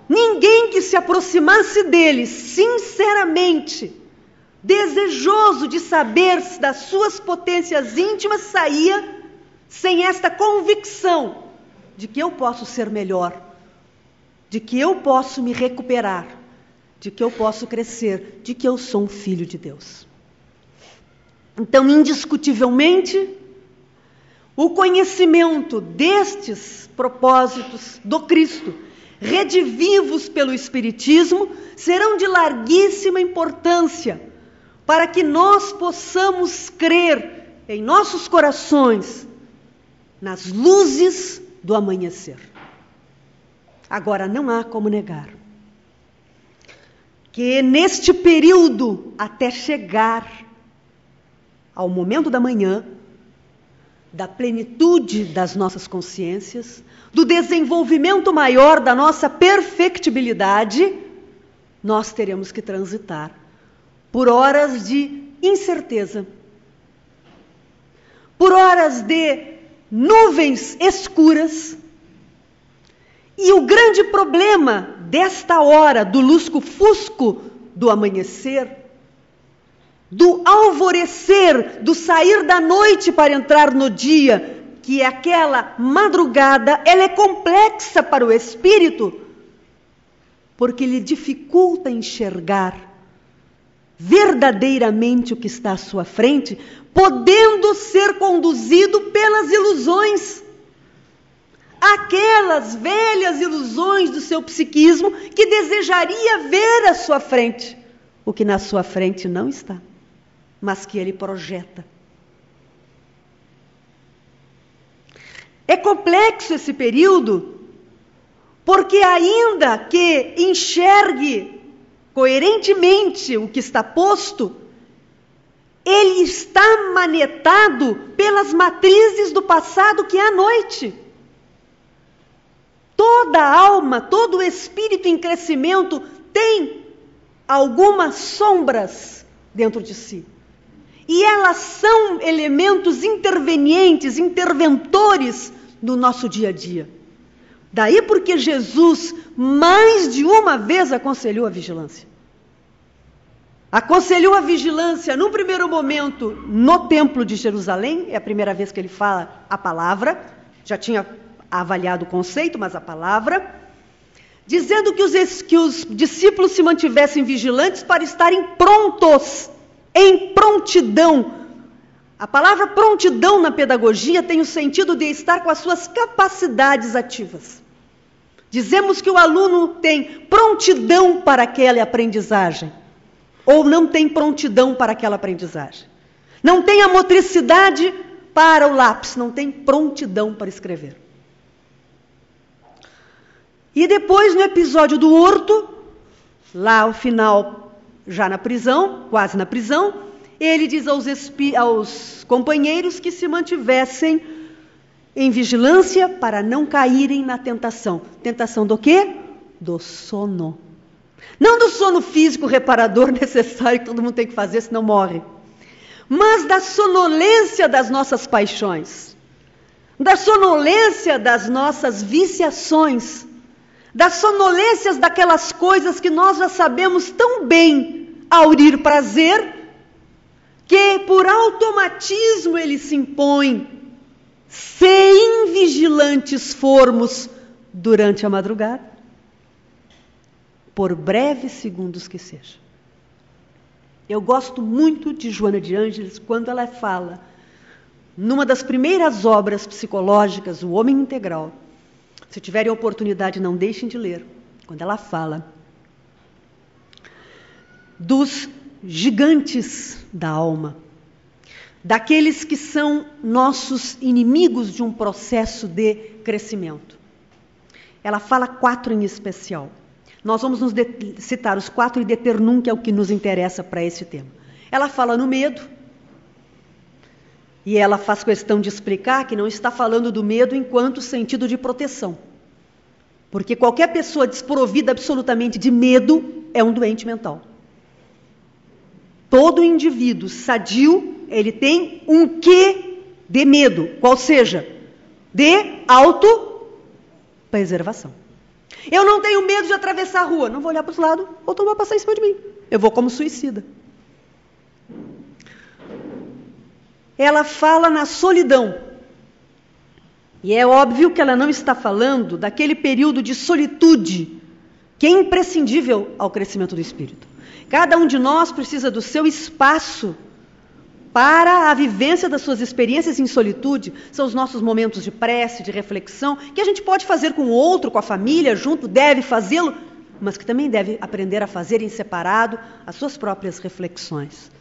Ninguém que se aproximasse dele sinceramente desejoso de saber das suas potências íntimas, saía sem esta convicção de que eu posso ser melhor, de que eu posso me recuperar, de que eu posso crescer, de que eu sou um filho de Deus. Então, indiscutivelmente, o conhecimento destes propósitos do Cristo, redivivos pelo Espiritismo, serão de larguíssima importância para que nós possamos crer em nossos corações nas luzes do amanhecer. Agora, não há como negar que neste período, até chegar ao momento da manhã, da plenitude das nossas consciências, do desenvolvimento maior da nossa perfectibilidade, nós teremos que transitar por horas de incerteza, por horas de nuvens escuras. E o grande problema desta hora do lusco-fusco do amanhecer, do alvorecer, do sair da noite para entrar no dia, que é aquela madrugada, ela é complexa para o espírito, porque lhe dificulta enxergar verdadeiramente o que está à sua frente, podendo ser conduzido pelas ilusões. Aquelas velhas ilusões do seu psiquismo que desejaria ver à sua frente, o que na sua frente não está, mas que ele projeta. É complexo esse período, porque ainda que enxergue coerentemente o que está posto, ele está manetado pelas matrizes do passado que é a noite. Toda alma, todo espírito em crescimento tem algumas sombras dentro de si. E elas são elementos intervenientes, interventores no nosso dia a dia. Daí porque Jesus mais de uma vez aconselhou a vigilância. Aconselhou a vigilância num primeiro momento no Templo de Jerusalém, é a primeira vez que ele fala a palavra, já tinha avaliado o conceito, mas a palavra, dizendo que os, que os discípulos se mantivessem vigilantes para estarem prontos, em prontidão. A palavra prontidão na pedagogia tem o sentido de estar com as suas capacidades ativas. Dizemos que o aluno tem prontidão para aquela aprendizagem ou não tem prontidão para aquela aprendizagem. Não tem a motricidade para o lápis, não tem prontidão para escrever. E depois, no episódio do horto, lá ao final, já na prisão, quase na prisão, ele diz aos, aos companheiros que se mantivessem em vigilância para não caírem na tentação. Tentação do quê? Do sono. Não do sono físico reparador necessário que todo mundo tem que fazer, senão morre. Mas da sonolência das nossas paixões, da sonolência das nossas viciações, das sonolências daquelas coisas que nós já sabemos tão bem aurir prazer que por automatismo ele se impõe, se invigilantes formos durante a madrugada, por breves segundos que seja. Eu gosto muito de Joana de Ângeles quando ela fala, numa das primeiras obras psicológicas, O Homem Integral. Se tiverem oportunidade, não deixem de ler. Quando ela fala dos gigantes da alma, daqueles que são nossos inimigos de um processo de crescimento. Ela fala quatro em especial. Nós vamos nos citar os quatro e deter num, que é o que nos interessa para esse tema. Ela fala no medo, e ela faz questão de explicar que não está falando do medo enquanto sentido de proteção. Porque qualquer pessoa desprovida absolutamente de medo é um doente mental. Todo indivíduo sadio, ele tem um quê de medo, qual seja, de autopreservação. Eu não tenho medo de atravessar a rua, não vou olhar para os lados, outro vai passar em cima de mim. Eu vou como suicida. Ela fala na solidão. E é óbvio que ela não está falando daquele período de solitude que é imprescindível ao crescimento do espírito. Cada um de nós precisa do seu espaço para a vivência das suas experiências em solitude. São os nossos momentos de prece, de reflexão, que a gente pode fazer com o outro, com a família, junto, deve fazê-lo, mas que também deve aprender a fazer em separado as suas próprias reflexões.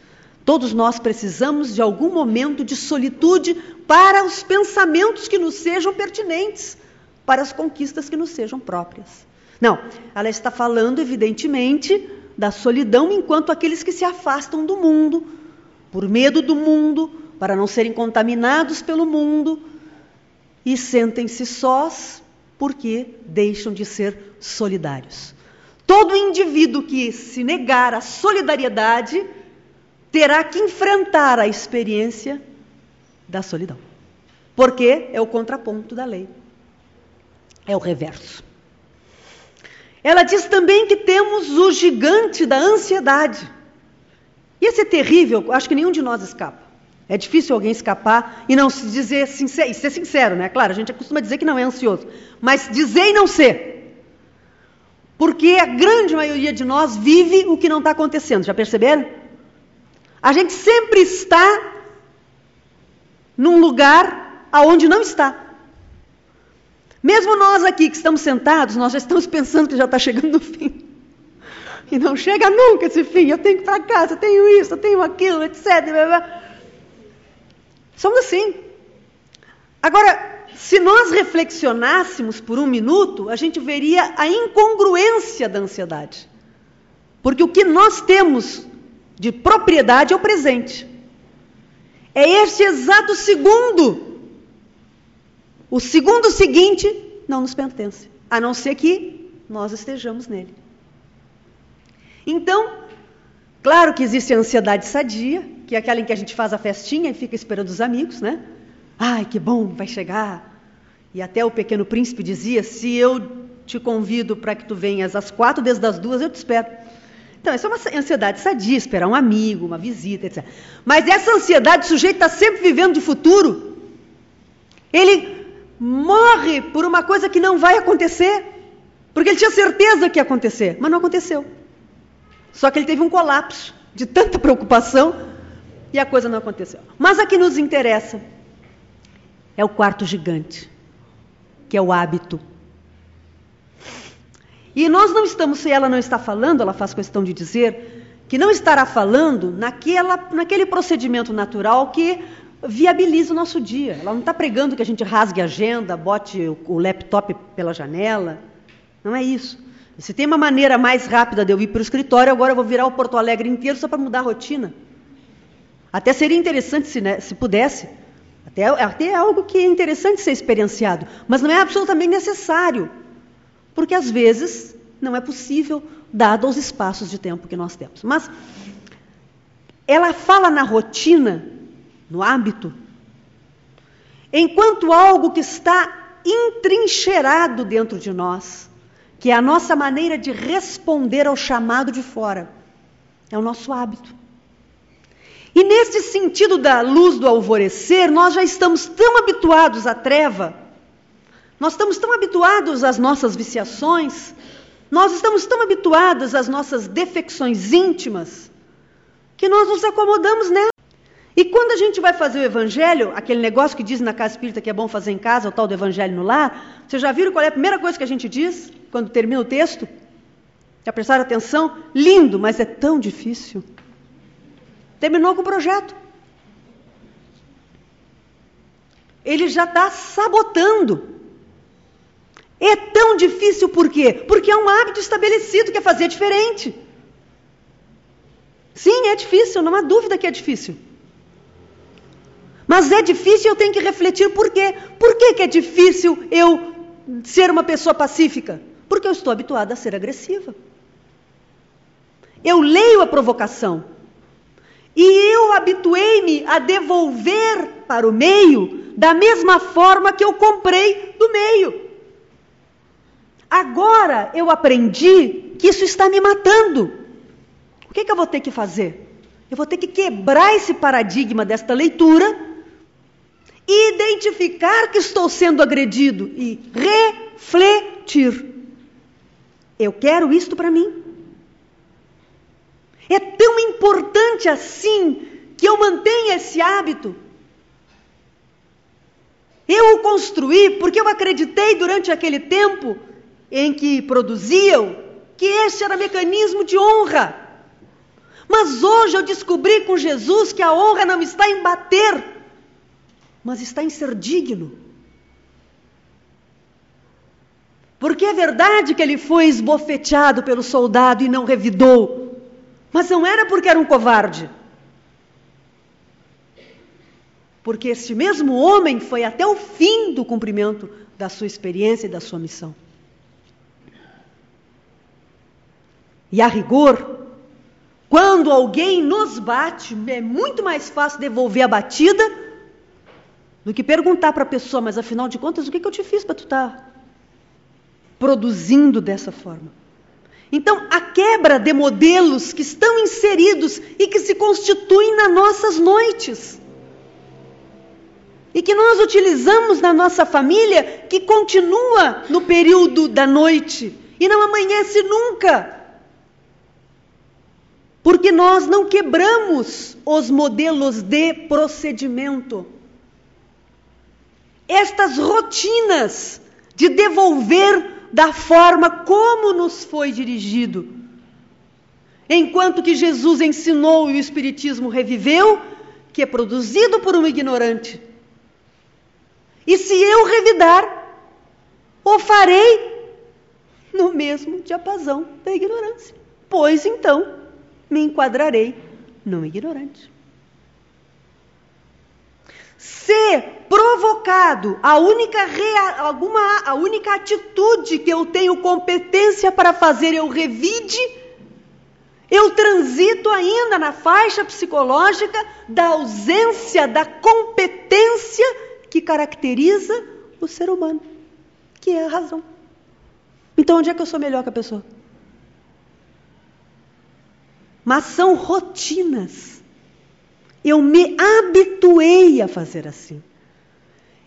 Todos nós precisamos de algum momento de solitude para os pensamentos que nos sejam pertinentes, para as conquistas que nos sejam próprias. Não, ela está falando, evidentemente, da solidão enquanto aqueles que se afastam do mundo, por medo do mundo, para não serem contaminados pelo mundo, e sentem-se sós porque deixam de ser solidários. Todo indivíduo que se negar à solidariedade terá que enfrentar a experiência da solidão. Porque é o contraponto da lei. É o reverso. Ela diz também que temos o gigante da ansiedade. E esse é terrível, acho que nenhum de nós escapa. É difícil alguém escapar e não se dizer sincero, e ser sincero, né? Claro, a gente costuma dizer que não é ansioso, mas dizer e não ser. Porque a grande maioria de nós vive o que não está acontecendo, já perceberam? A gente sempre está num lugar aonde não está. Mesmo nós aqui que estamos sentados, nós já estamos pensando que já está chegando o fim. E não chega nunca esse fim. Eu tenho que ir para casa, eu tenho isso, eu tenho aquilo, etc. Somos assim. Agora, se nós reflexionássemos por um minuto, a gente veria a incongruência da ansiedade. Porque o que nós temos de propriedade é o presente. É este exato segundo o segundo seguinte não nos pertence, a não ser que nós estejamos nele. Então, claro que existe a ansiedade sadia, que é aquela em que a gente faz a festinha e fica esperando os amigos, né? Ai, que bom, vai chegar. E até o pequeno príncipe dizia: se eu te convido para que tu venhas às quatro, desde as duas eu te espero. Então, essa é uma ansiedade sadia, esperar um amigo, uma visita, etc. Mas essa ansiedade, o sujeito está sempre vivendo de futuro. Ele morre por uma coisa que não vai acontecer, porque ele tinha certeza que ia acontecer, mas não aconteceu. Só que ele teve um colapso de tanta preocupação e a coisa não aconteceu. Mas a que nos interessa é o quarto gigante, que é o hábito. E nós não estamos, se ela não está falando, ela faz questão de dizer que não estará falando naquela, naquele procedimento natural que viabiliza o nosso dia. Ela não está pregando que a gente rasgue a agenda, bote o laptop pela janela. Não é isso. Se tem uma maneira mais rápida de eu ir para o escritório, agora eu vou virar o Porto Alegre inteiro só para mudar a rotina. Até seria interessante se, né, se pudesse. Até, até é algo que é interessante ser experienciado. Mas não é absolutamente necessário. Porque às vezes não é possível, dado os espaços de tempo que nós temos. Mas ela fala na rotina, no hábito, enquanto algo que está entrincheirado dentro de nós, que é a nossa maneira de responder ao chamado de fora, é o nosso hábito. E nesse sentido da luz do alvorecer, nós já estamos tão habituados à treva, nós estamos tão habituados às nossas viciações, nós estamos tão habituados às nossas defecções íntimas, que nós nos acomodamos nela. E quando a gente vai fazer o evangelho, aquele negócio que diz na casa espírita que é bom fazer em casa, o tal do evangelho no lar, vocês já viram qual é a primeira coisa que a gente diz quando termina o texto? Já prestaram atenção? Lindo, mas é tão difícil. Terminou com o projeto. Ele já está sabotando. É tão difícil por quê? Porque é um hábito estabelecido que é fazer diferente. Sim, é difícil, não há dúvida que é difícil. Mas é difícil eu tenho que refletir por quê. Por que, que é difícil eu ser uma pessoa pacífica? Porque eu estou habituada a ser agressiva. Eu leio a provocação. E eu habituei-me a devolver para o meio da mesma forma que eu comprei do meio. Agora eu aprendi que isso está me matando que, que eu vou ter que fazer? Eu vou ter que quebrar esse paradigma desta leitura identificar que estou sendo agredido e refletir. Eu quero isto para mim. É tão importante assim que eu mantenha esse hábito. Eu o construí porque eu acreditei durante aquele tempo em que produziam que este era mecanismo de honra. Mas hoje eu descobri com Jesus que a honra não está em bater, mas está em ser digno. Porque é verdade que ele foi esbofeteado pelo soldado e não revidou, mas não era porque era um covarde. Porque este mesmo homem foi até o fim do cumprimento da sua experiência e da sua missão. E a rigor, quando alguém nos bate, é muito mais fácil devolver a batida do que perguntar para a pessoa, mas afinal de contas, o que, que eu te fiz para tu estar tá produzindo dessa forma? Então, a quebra de modelos que estão inseridos e que se constituem nas nossas noites. E que nós utilizamos na nossa família, que continua no período da noite e não amanhece nunca porque nós não quebramos os modelos de procedimento. Estas rotinas de devolver da forma como nos foi dirigido. Enquanto que Jesus ensinou e o Espiritismo reviveu, que é produzido por um ignorante. E se eu revidar, o farei no mesmo diapasão da ignorância. Pois então, me enquadrarei no ignorante. Se provocado a única, rea, alguma, a única atitude que eu tenho competência para fazer, eu revide, eu transito ainda na faixa psicológica da ausência da competência que caracteriza o ser humano, que é a razão. Então, onde é que eu sou melhor que a pessoa? mas são rotinas. Eu me habituei a fazer assim.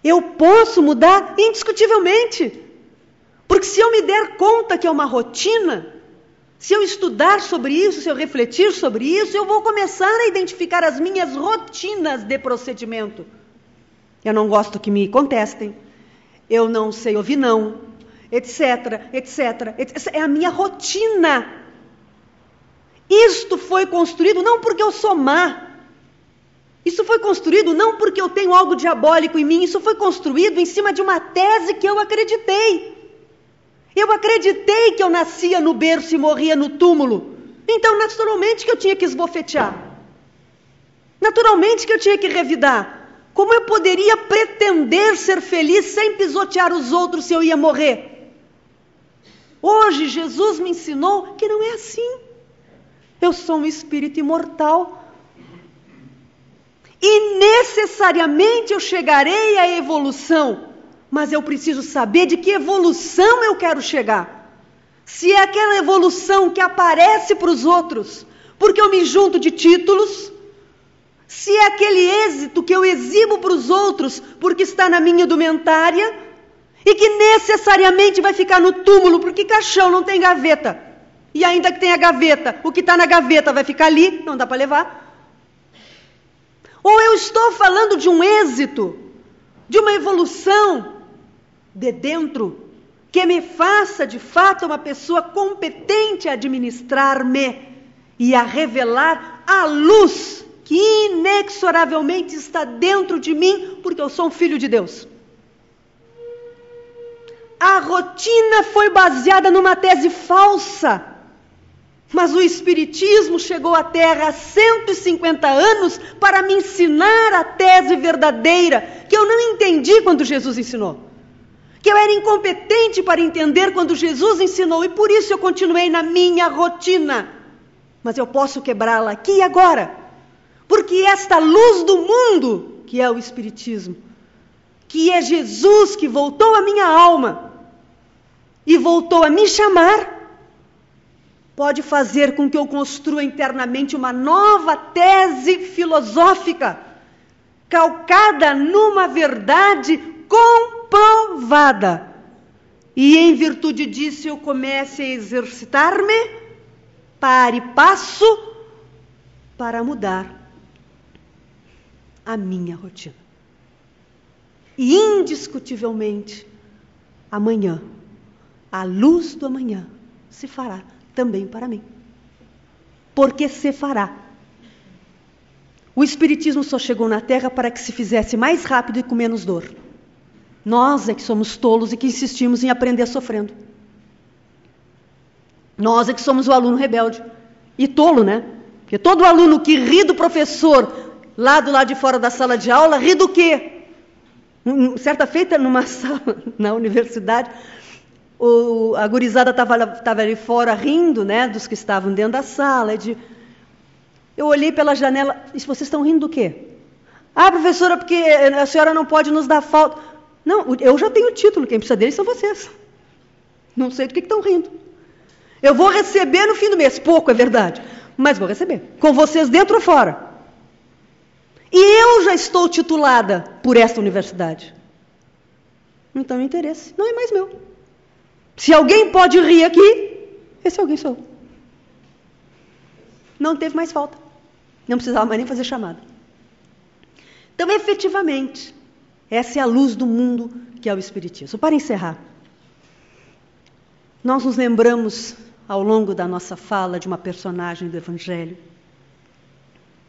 Eu posso mudar indiscutivelmente. Porque se eu me der conta que é uma rotina, se eu estudar sobre isso, se eu refletir sobre isso, eu vou começar a identificar as minhas rotinas de procedimento. Eu não gosto que me contestem. Eu não sei ouvir não, etc, etc, etc. É a minha rotina isto foi construído não porque eu sou má, Isso foi construído não porque eu tenho algo diabólico em mim, isso foi construído em cima de uma tese que eu acreditei. Eu acreditei que eu nascia no berço e morria no túmulo. Então, naturalmente que eu tinha que esbofetear. Naturalmente que eu tinha que revidar. Como eu poderia pretender ser feliz sem pisotear os outros se eu ia morrer? Hoje, Jesus me ensinou que não é assim. Eu sou um espírito imortal e necessariamente eu chegarei à evolução, mas eu preciso saber de que evolução eu quero chegar. Se é aquela evolução que aparece para os outros, porque eu me junto de títulos, se é aquele êxito que eu exibo para os outros, porque está na minha indumentária, e que necessariamente vai ficar no túmulo, porque caixão não tem gaveta. E ainda que tenha gaveta, o que está na gaveta vai ficar ali, não dá para levar. Ou eu estou falando de um êxito, de uma evolução de dentro, que me faça de fato uma pessoa competente a administrar-me e a revelar a luz que inexoravelmente está dentro de mim, porque eu sou um filho de Deus. A rotina foi baseada numa tese falsa mas o Espiritismo chegou à Terra há 150 anos para me ensinar a tese verdadeira, que eu não entendi quando Jesus ensinou. Que eu era incompetente para entender quando Jesus ensinou, e por isso eu continuei na minha rotina. Mas eu posso quebrá-la aqui e agora, porque esta luz do mundo, que é o Espiritismo, que é Jesus que voltou à minha alma e voltou a me chamar pode fazer com que eu construa internamente uma nova tese filosófica, calcada numa verdade comprovada. E em virtude disso eu comece a exercitar-me para e passo para mudar a minha rotina. E indiscutivelmente, amanhã, a luz do amanhã se fará também para mim. Porque se fará. O Espiritismo só chegou na Terra para que se fizesse mais rápido e com menos dor. Nós é que somos tolos e que insistimos em aprender sofrendo. Nós é que somos o aluno rebelde. E tolo, né? Porque todo aluno que ri do professor lá do lado de fora da sala de aula, ri do quê? Certa feita, numa sala na universidade, o, a gurizada estava ali fora rindo, né, dos que estavam dentro da sala. De... Eu olhei pela janela, e vocês estão rindo do quê? Ah, professora, porque a senhora não pode nos dar falta. Não, eu já tenho o título, quem precisa dele são vocês. Não sei do que estão rindo. Eu vou receber no fim do mês, pouco é verdade, mas vou receber. Com vocês dentro ou fora. E eu já estou titulada por esta universidade. Então o interesse não é mais meu. Se alguém pode rir aqui, esse alguém sou. Não teve mais falta. Não precisava mais nem fazer chamada. Então, efetivamente, essa é a luz do mundo que é o Espiritismo. Para encerrar, nós nos lembramos ao longo da nossa fala de uma personagem do Evangelho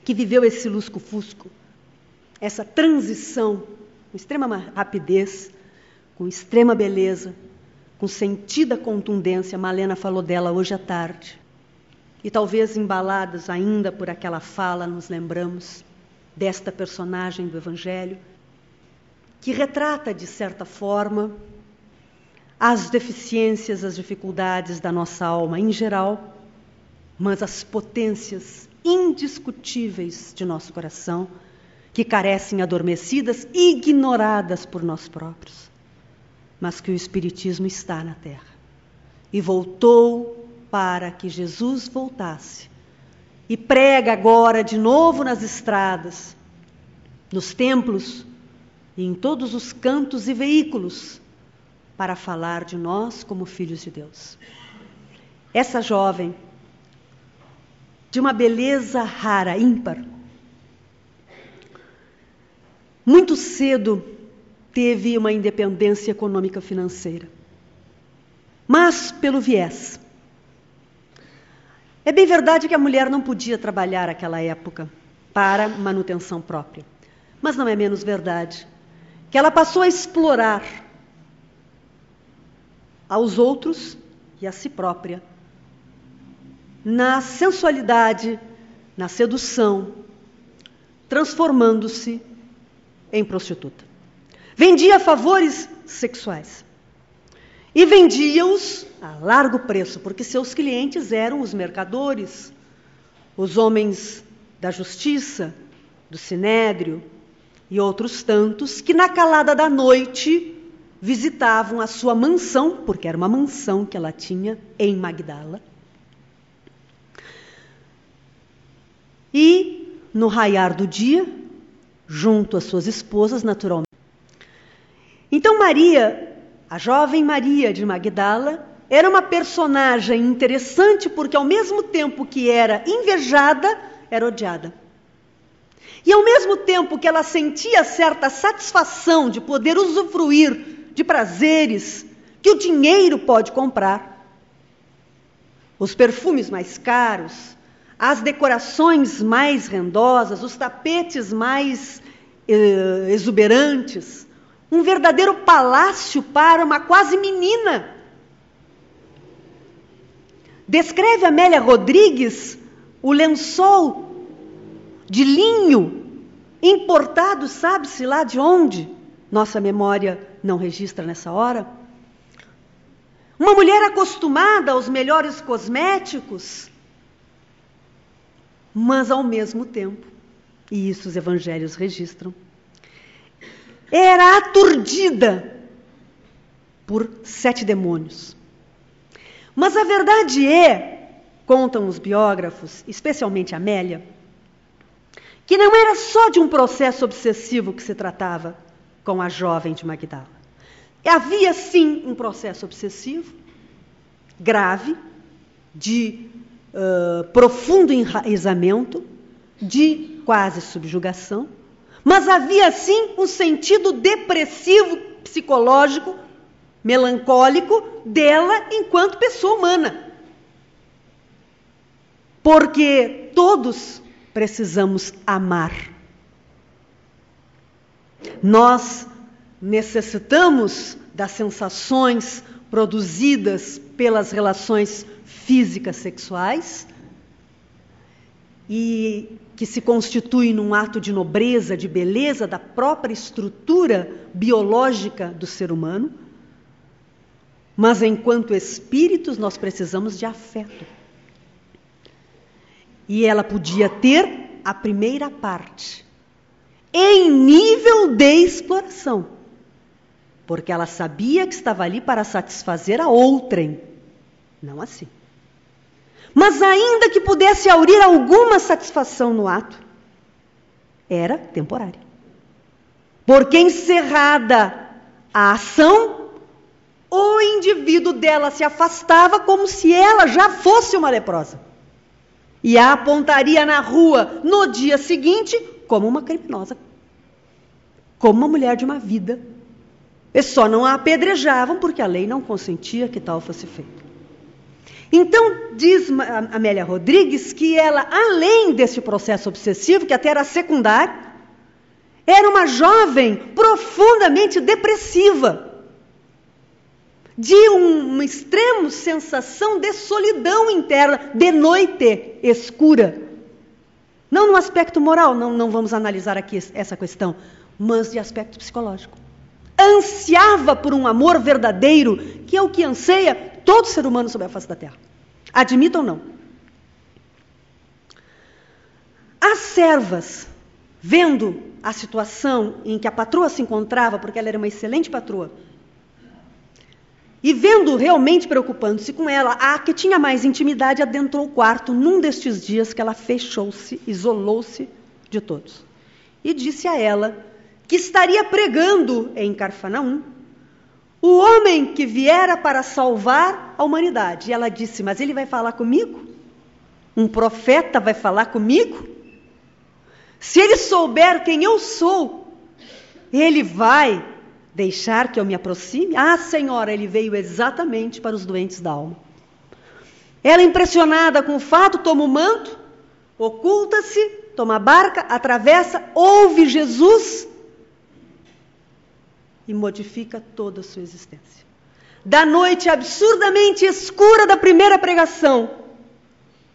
que viveu esse lusco-fusco, essa transição com extrema rapidez, com extrema beleza, com sentida contundência, Malena falou dela hoje à tarde. E talvez embaladas ainda por aquela fala, nos lembramos desta personagem do Evangelho, que retrata, de certa forma, as deficiências, as dificuldades da nossa alma em geral, mas as potências indiscutíveis de nosso coração, que carecem adormecidas ignoradas por nós próprios mas que o Espiritismo está na Terra. E voltou para que Jesus voltasse. E prega agora de novo nas estradas, nos templos e em todos os cantos e veículos para falar de nós como filhos de Deus. Essa jovem, de uma beleza rara, ímpar, muito cedo teve uma independência econômica financeira. Mas pelo viés. É bem verdade que a mulher não podia trabalhar naquela época. para manutenção própria. Mas não é menos verdade que ela passou a explorar aos outros e a si própria na sensualidade, na sedução, transformando-se em prostituta. Vendia favores sexuais. E vendia-os a largo preço, porque seus clientes eram os mercadores, os homens da justiça, do sinédrio e outros tantos que na calada da noite visitavam a sua mansão, porque era uma mansão que ela tinha em Magdala. E no raiar do dia, junto às suas esposas, naturalmente. Então Maria a jovem Maria de Magdala era uma personagem interessante porque, ao mesmo tempo que era invejada, era odiada. E ao mesmo tempo que ela sentia certa satisfação de poder usufruir de prazeres que o dinheiro pode comprar, os perfumes mais caros, as decorações mais rendosas, os tapetes mais eh, exuberantes, um verdadeiro palácio para uma quase menina. Descreve Amélia Rodrigues o lençol de linho importado, sabe-se lá de onde? Nossa memória não registra nessa hora. Uma mulher acostumada aos melhores cosméticos, mas ao mesmo tempo, e isso os evangelhos registram, era aturdida por sete demônios. Mas a verdade é, contam os biógrafos, especialmente Amélia, que não era só de um processo obsessivo que se tratava com a jovem de Magdala. Havia sim um processo obsessivo, grave, de uh, profundo enraizamento, de quase subjugação, mas havia sim um sentido depressivo psicológico, melancólico dela enquanto pessoa humana. Porque todos precisamos amar. Nós necessitamos das sensações produzidas pelas relações físicas sexuais e que se constitui num ato de nobreza, de beleza da própria estrutura biológica do ser humano. Mas enquanto espíritos, nós precisamos de afeto. E ela podia ter a primeira parte, em nível de exploração, porque ela sabia que estava ali para satisfazer a outrem, não assim. Mas ainda que pudesse aurir alguma satisfação no ato, era temporária. Porque encerrada a ação, o indivíduo dela se afastava como se ela já fosse uma leprosa. E a apontaria na rua no dia seguinte como uma criminosa, como uma mulher de uma vida. E só não a apedrejavam porque a lei não consentia que tal fosse feito. Então, diz Amélia Rodrigues que ela, além desse processo obsessivo, que até era secundário, era uma jovem profundamente depressiva, de uma extrema sensação de solidão interna, de noite escura. Não no aspecto moral, não, não vamos analisar aqui essa questão, mas de aspecto psicológico. Ansiava por um amor verdadeiro, que é o que anseia todo ser humano sobre a face da terra. Admita ou não? As servas, vendo a situação em que a patroa se encontrava, porque ela era uma excelente patroa, e vendo realmente preocupando-se com ela, a que tinha mais intimidade adentrou o quarto num destes dias que ela fechou-se, isolou-se de todos. E disse a ela que estaria pregando em Carfanaum o homem que viera para salvar a humanidade. E ela disse: Mas ele vai falar comigo? Um profeta vai falar comigo? Se ele souber quem eu sou, ele vai deixar que eu me aproxime? Ah, Senhora, ele veio exatamente para os doentes da alma. Ela, impressionada com o fato, toma o manto, oculta-se toma a barca, atravessa, ouve Jesus e modifica toda a sua existência. Da noite absurdamente escura da primeira pregação,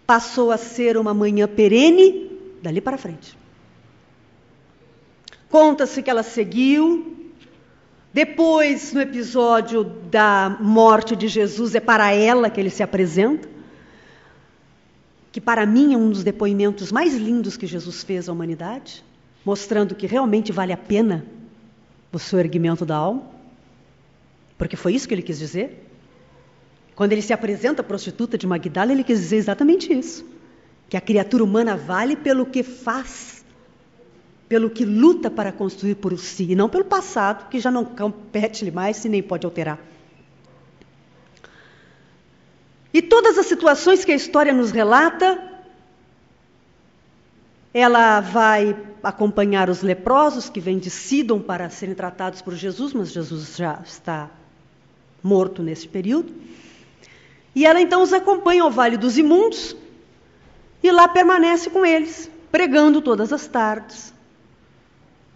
passou a ser uma manhã perene dali para frente. Conta-se que ela seguiu. Depois, no episódio da morte de Jesus, é para ela que ele se apresenta. Que para mim é um dos depoimentos mais lindos que Jesus fez à humanidade, mostrando que realmente vale a pena o seu erguimento da alma. Porque foi isso que ele quis dizer. Quando ele se apresenta à prostituta de Magdala, ele quis dizer exatamente isso: que a criatura humana vale pelo que faz, pelo que luta para construir por si, e não pelo passado, que já não compete-lhe mais e nem pode alterar. E todas as situações que a história nos relata, ela vai acompanhar os leprosos que vêm de Sidon para serem tratados por Jesus, mas Jesus já está morto nesse período. E ela então os acompanha ao Vale dos Imundos e lá permanece com eles, pregando todas as tardes.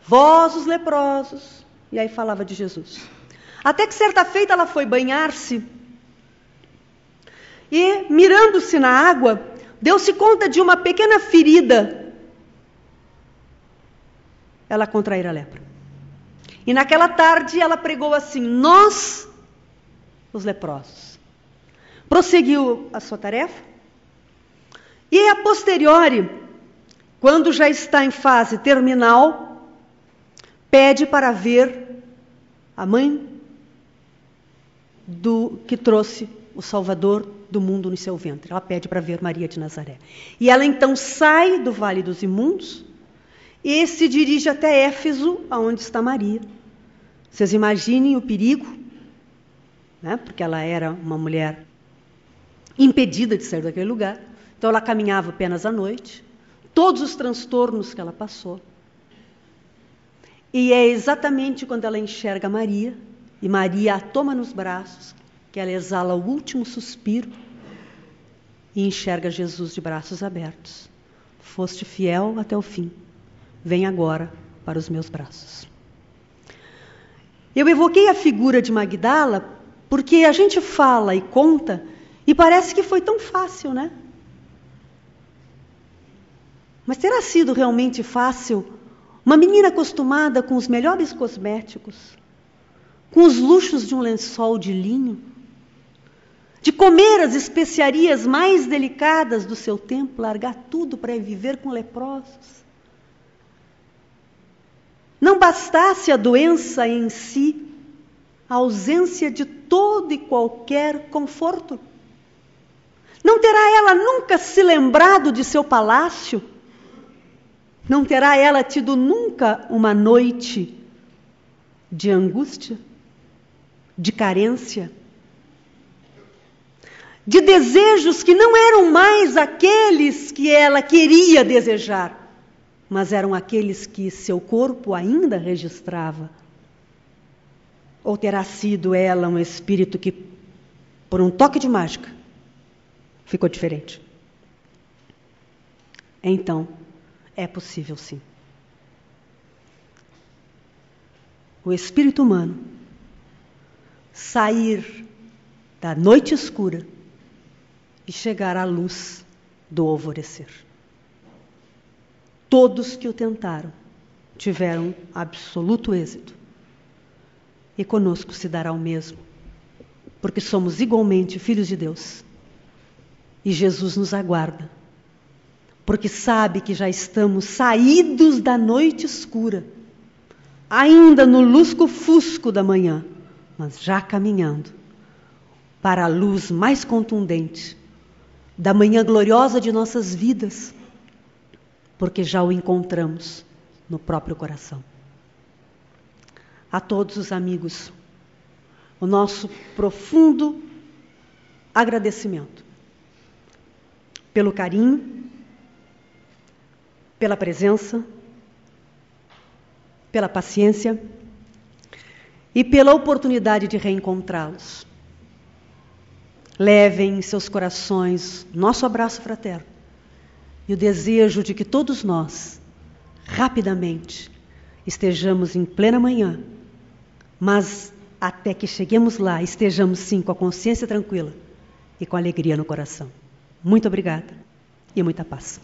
Vós, os leprosos. E aí falava de Jesus. Até que certa feita ela foi banhar-se e, mirando-se na água, deu-se conta de uma pequena ferida. Ela contraíra a lepra. E naquela tarde ela pregou assim: Nós, os leprosos prosseguiu a sua tarefa. E a posteriori, quando já está em fase terminal, pede para ver a mãe do que trouxe o Salvador do mundo no seu ventre. Ela pede para ver Maria de Nazaré. E ela então sai do Vale dos Imundos e se dirige até Éfeso, aonde está Maria. Vocês imaginem o perigo, né? porque ela era uma mulher impedida de sair daquele lugar. Então ela caminhava apenas à noite, todos os transtornos que ela passou. E é exatamente quando ela enxerga Maria, e Maria a toma nos braços, que ela exala o último suspiro e enxerga Jesus de braços abertos. Foste fiel até o fim, vem agora para os meus braços. Eu evoquei a figura de Magdala porque a gente fala e conta e parece que foi tão fácil, né? Mas terá sido realmente fácil uma menina acostumada com os melhores cosméticos, com os luxos de um lençol de linho, de comer as especiarias mais delicadas do seu tempo, largar tudo para viver com leprosos? Não bastasse a doença em si, a ausência de todo e qualquer conforto. Não terá ela nunca se lembrado de seu palácio? Não terá ela tido nunca uma noite de angústia, de carência, de desejos que não eram mais aqueles que ela queria desejar, mas eram aqueles que seu corpo ainda registrava? Ou terá sido ela um espírito que, por um toque de mágica, ficou diferente. Então, é possível sim. O espírito humano sair da noite escura e chegar à luz do alvorecer. Todos que o tentaram tiveram absoluto êxito. E conosco se dará o mesmo, porque somos igualmente filhos de Deus e Jesus nos aguarda, porque sabe que já estamos saídos da noite escura, ainda no lusco-fusco da manhã, mas já caminhando para a luz mais contundente da manhã gloriosa de nossas vidas, porque já o encontramos no próprio coração. A todos os amigos, o nosso profundo agradecimento pelo carinho, pela presença, pela paciência e pela oportunidade de reencontrá-los. Levem em seus corações nosso abraço fraterno e o desejo de que todos nós, rapidamente, estejamos em plena manhã, mas até que cheguemos lá, estejamos sim com a consciência tranquila e com alegria no coração. Muito obrigada e muita paz.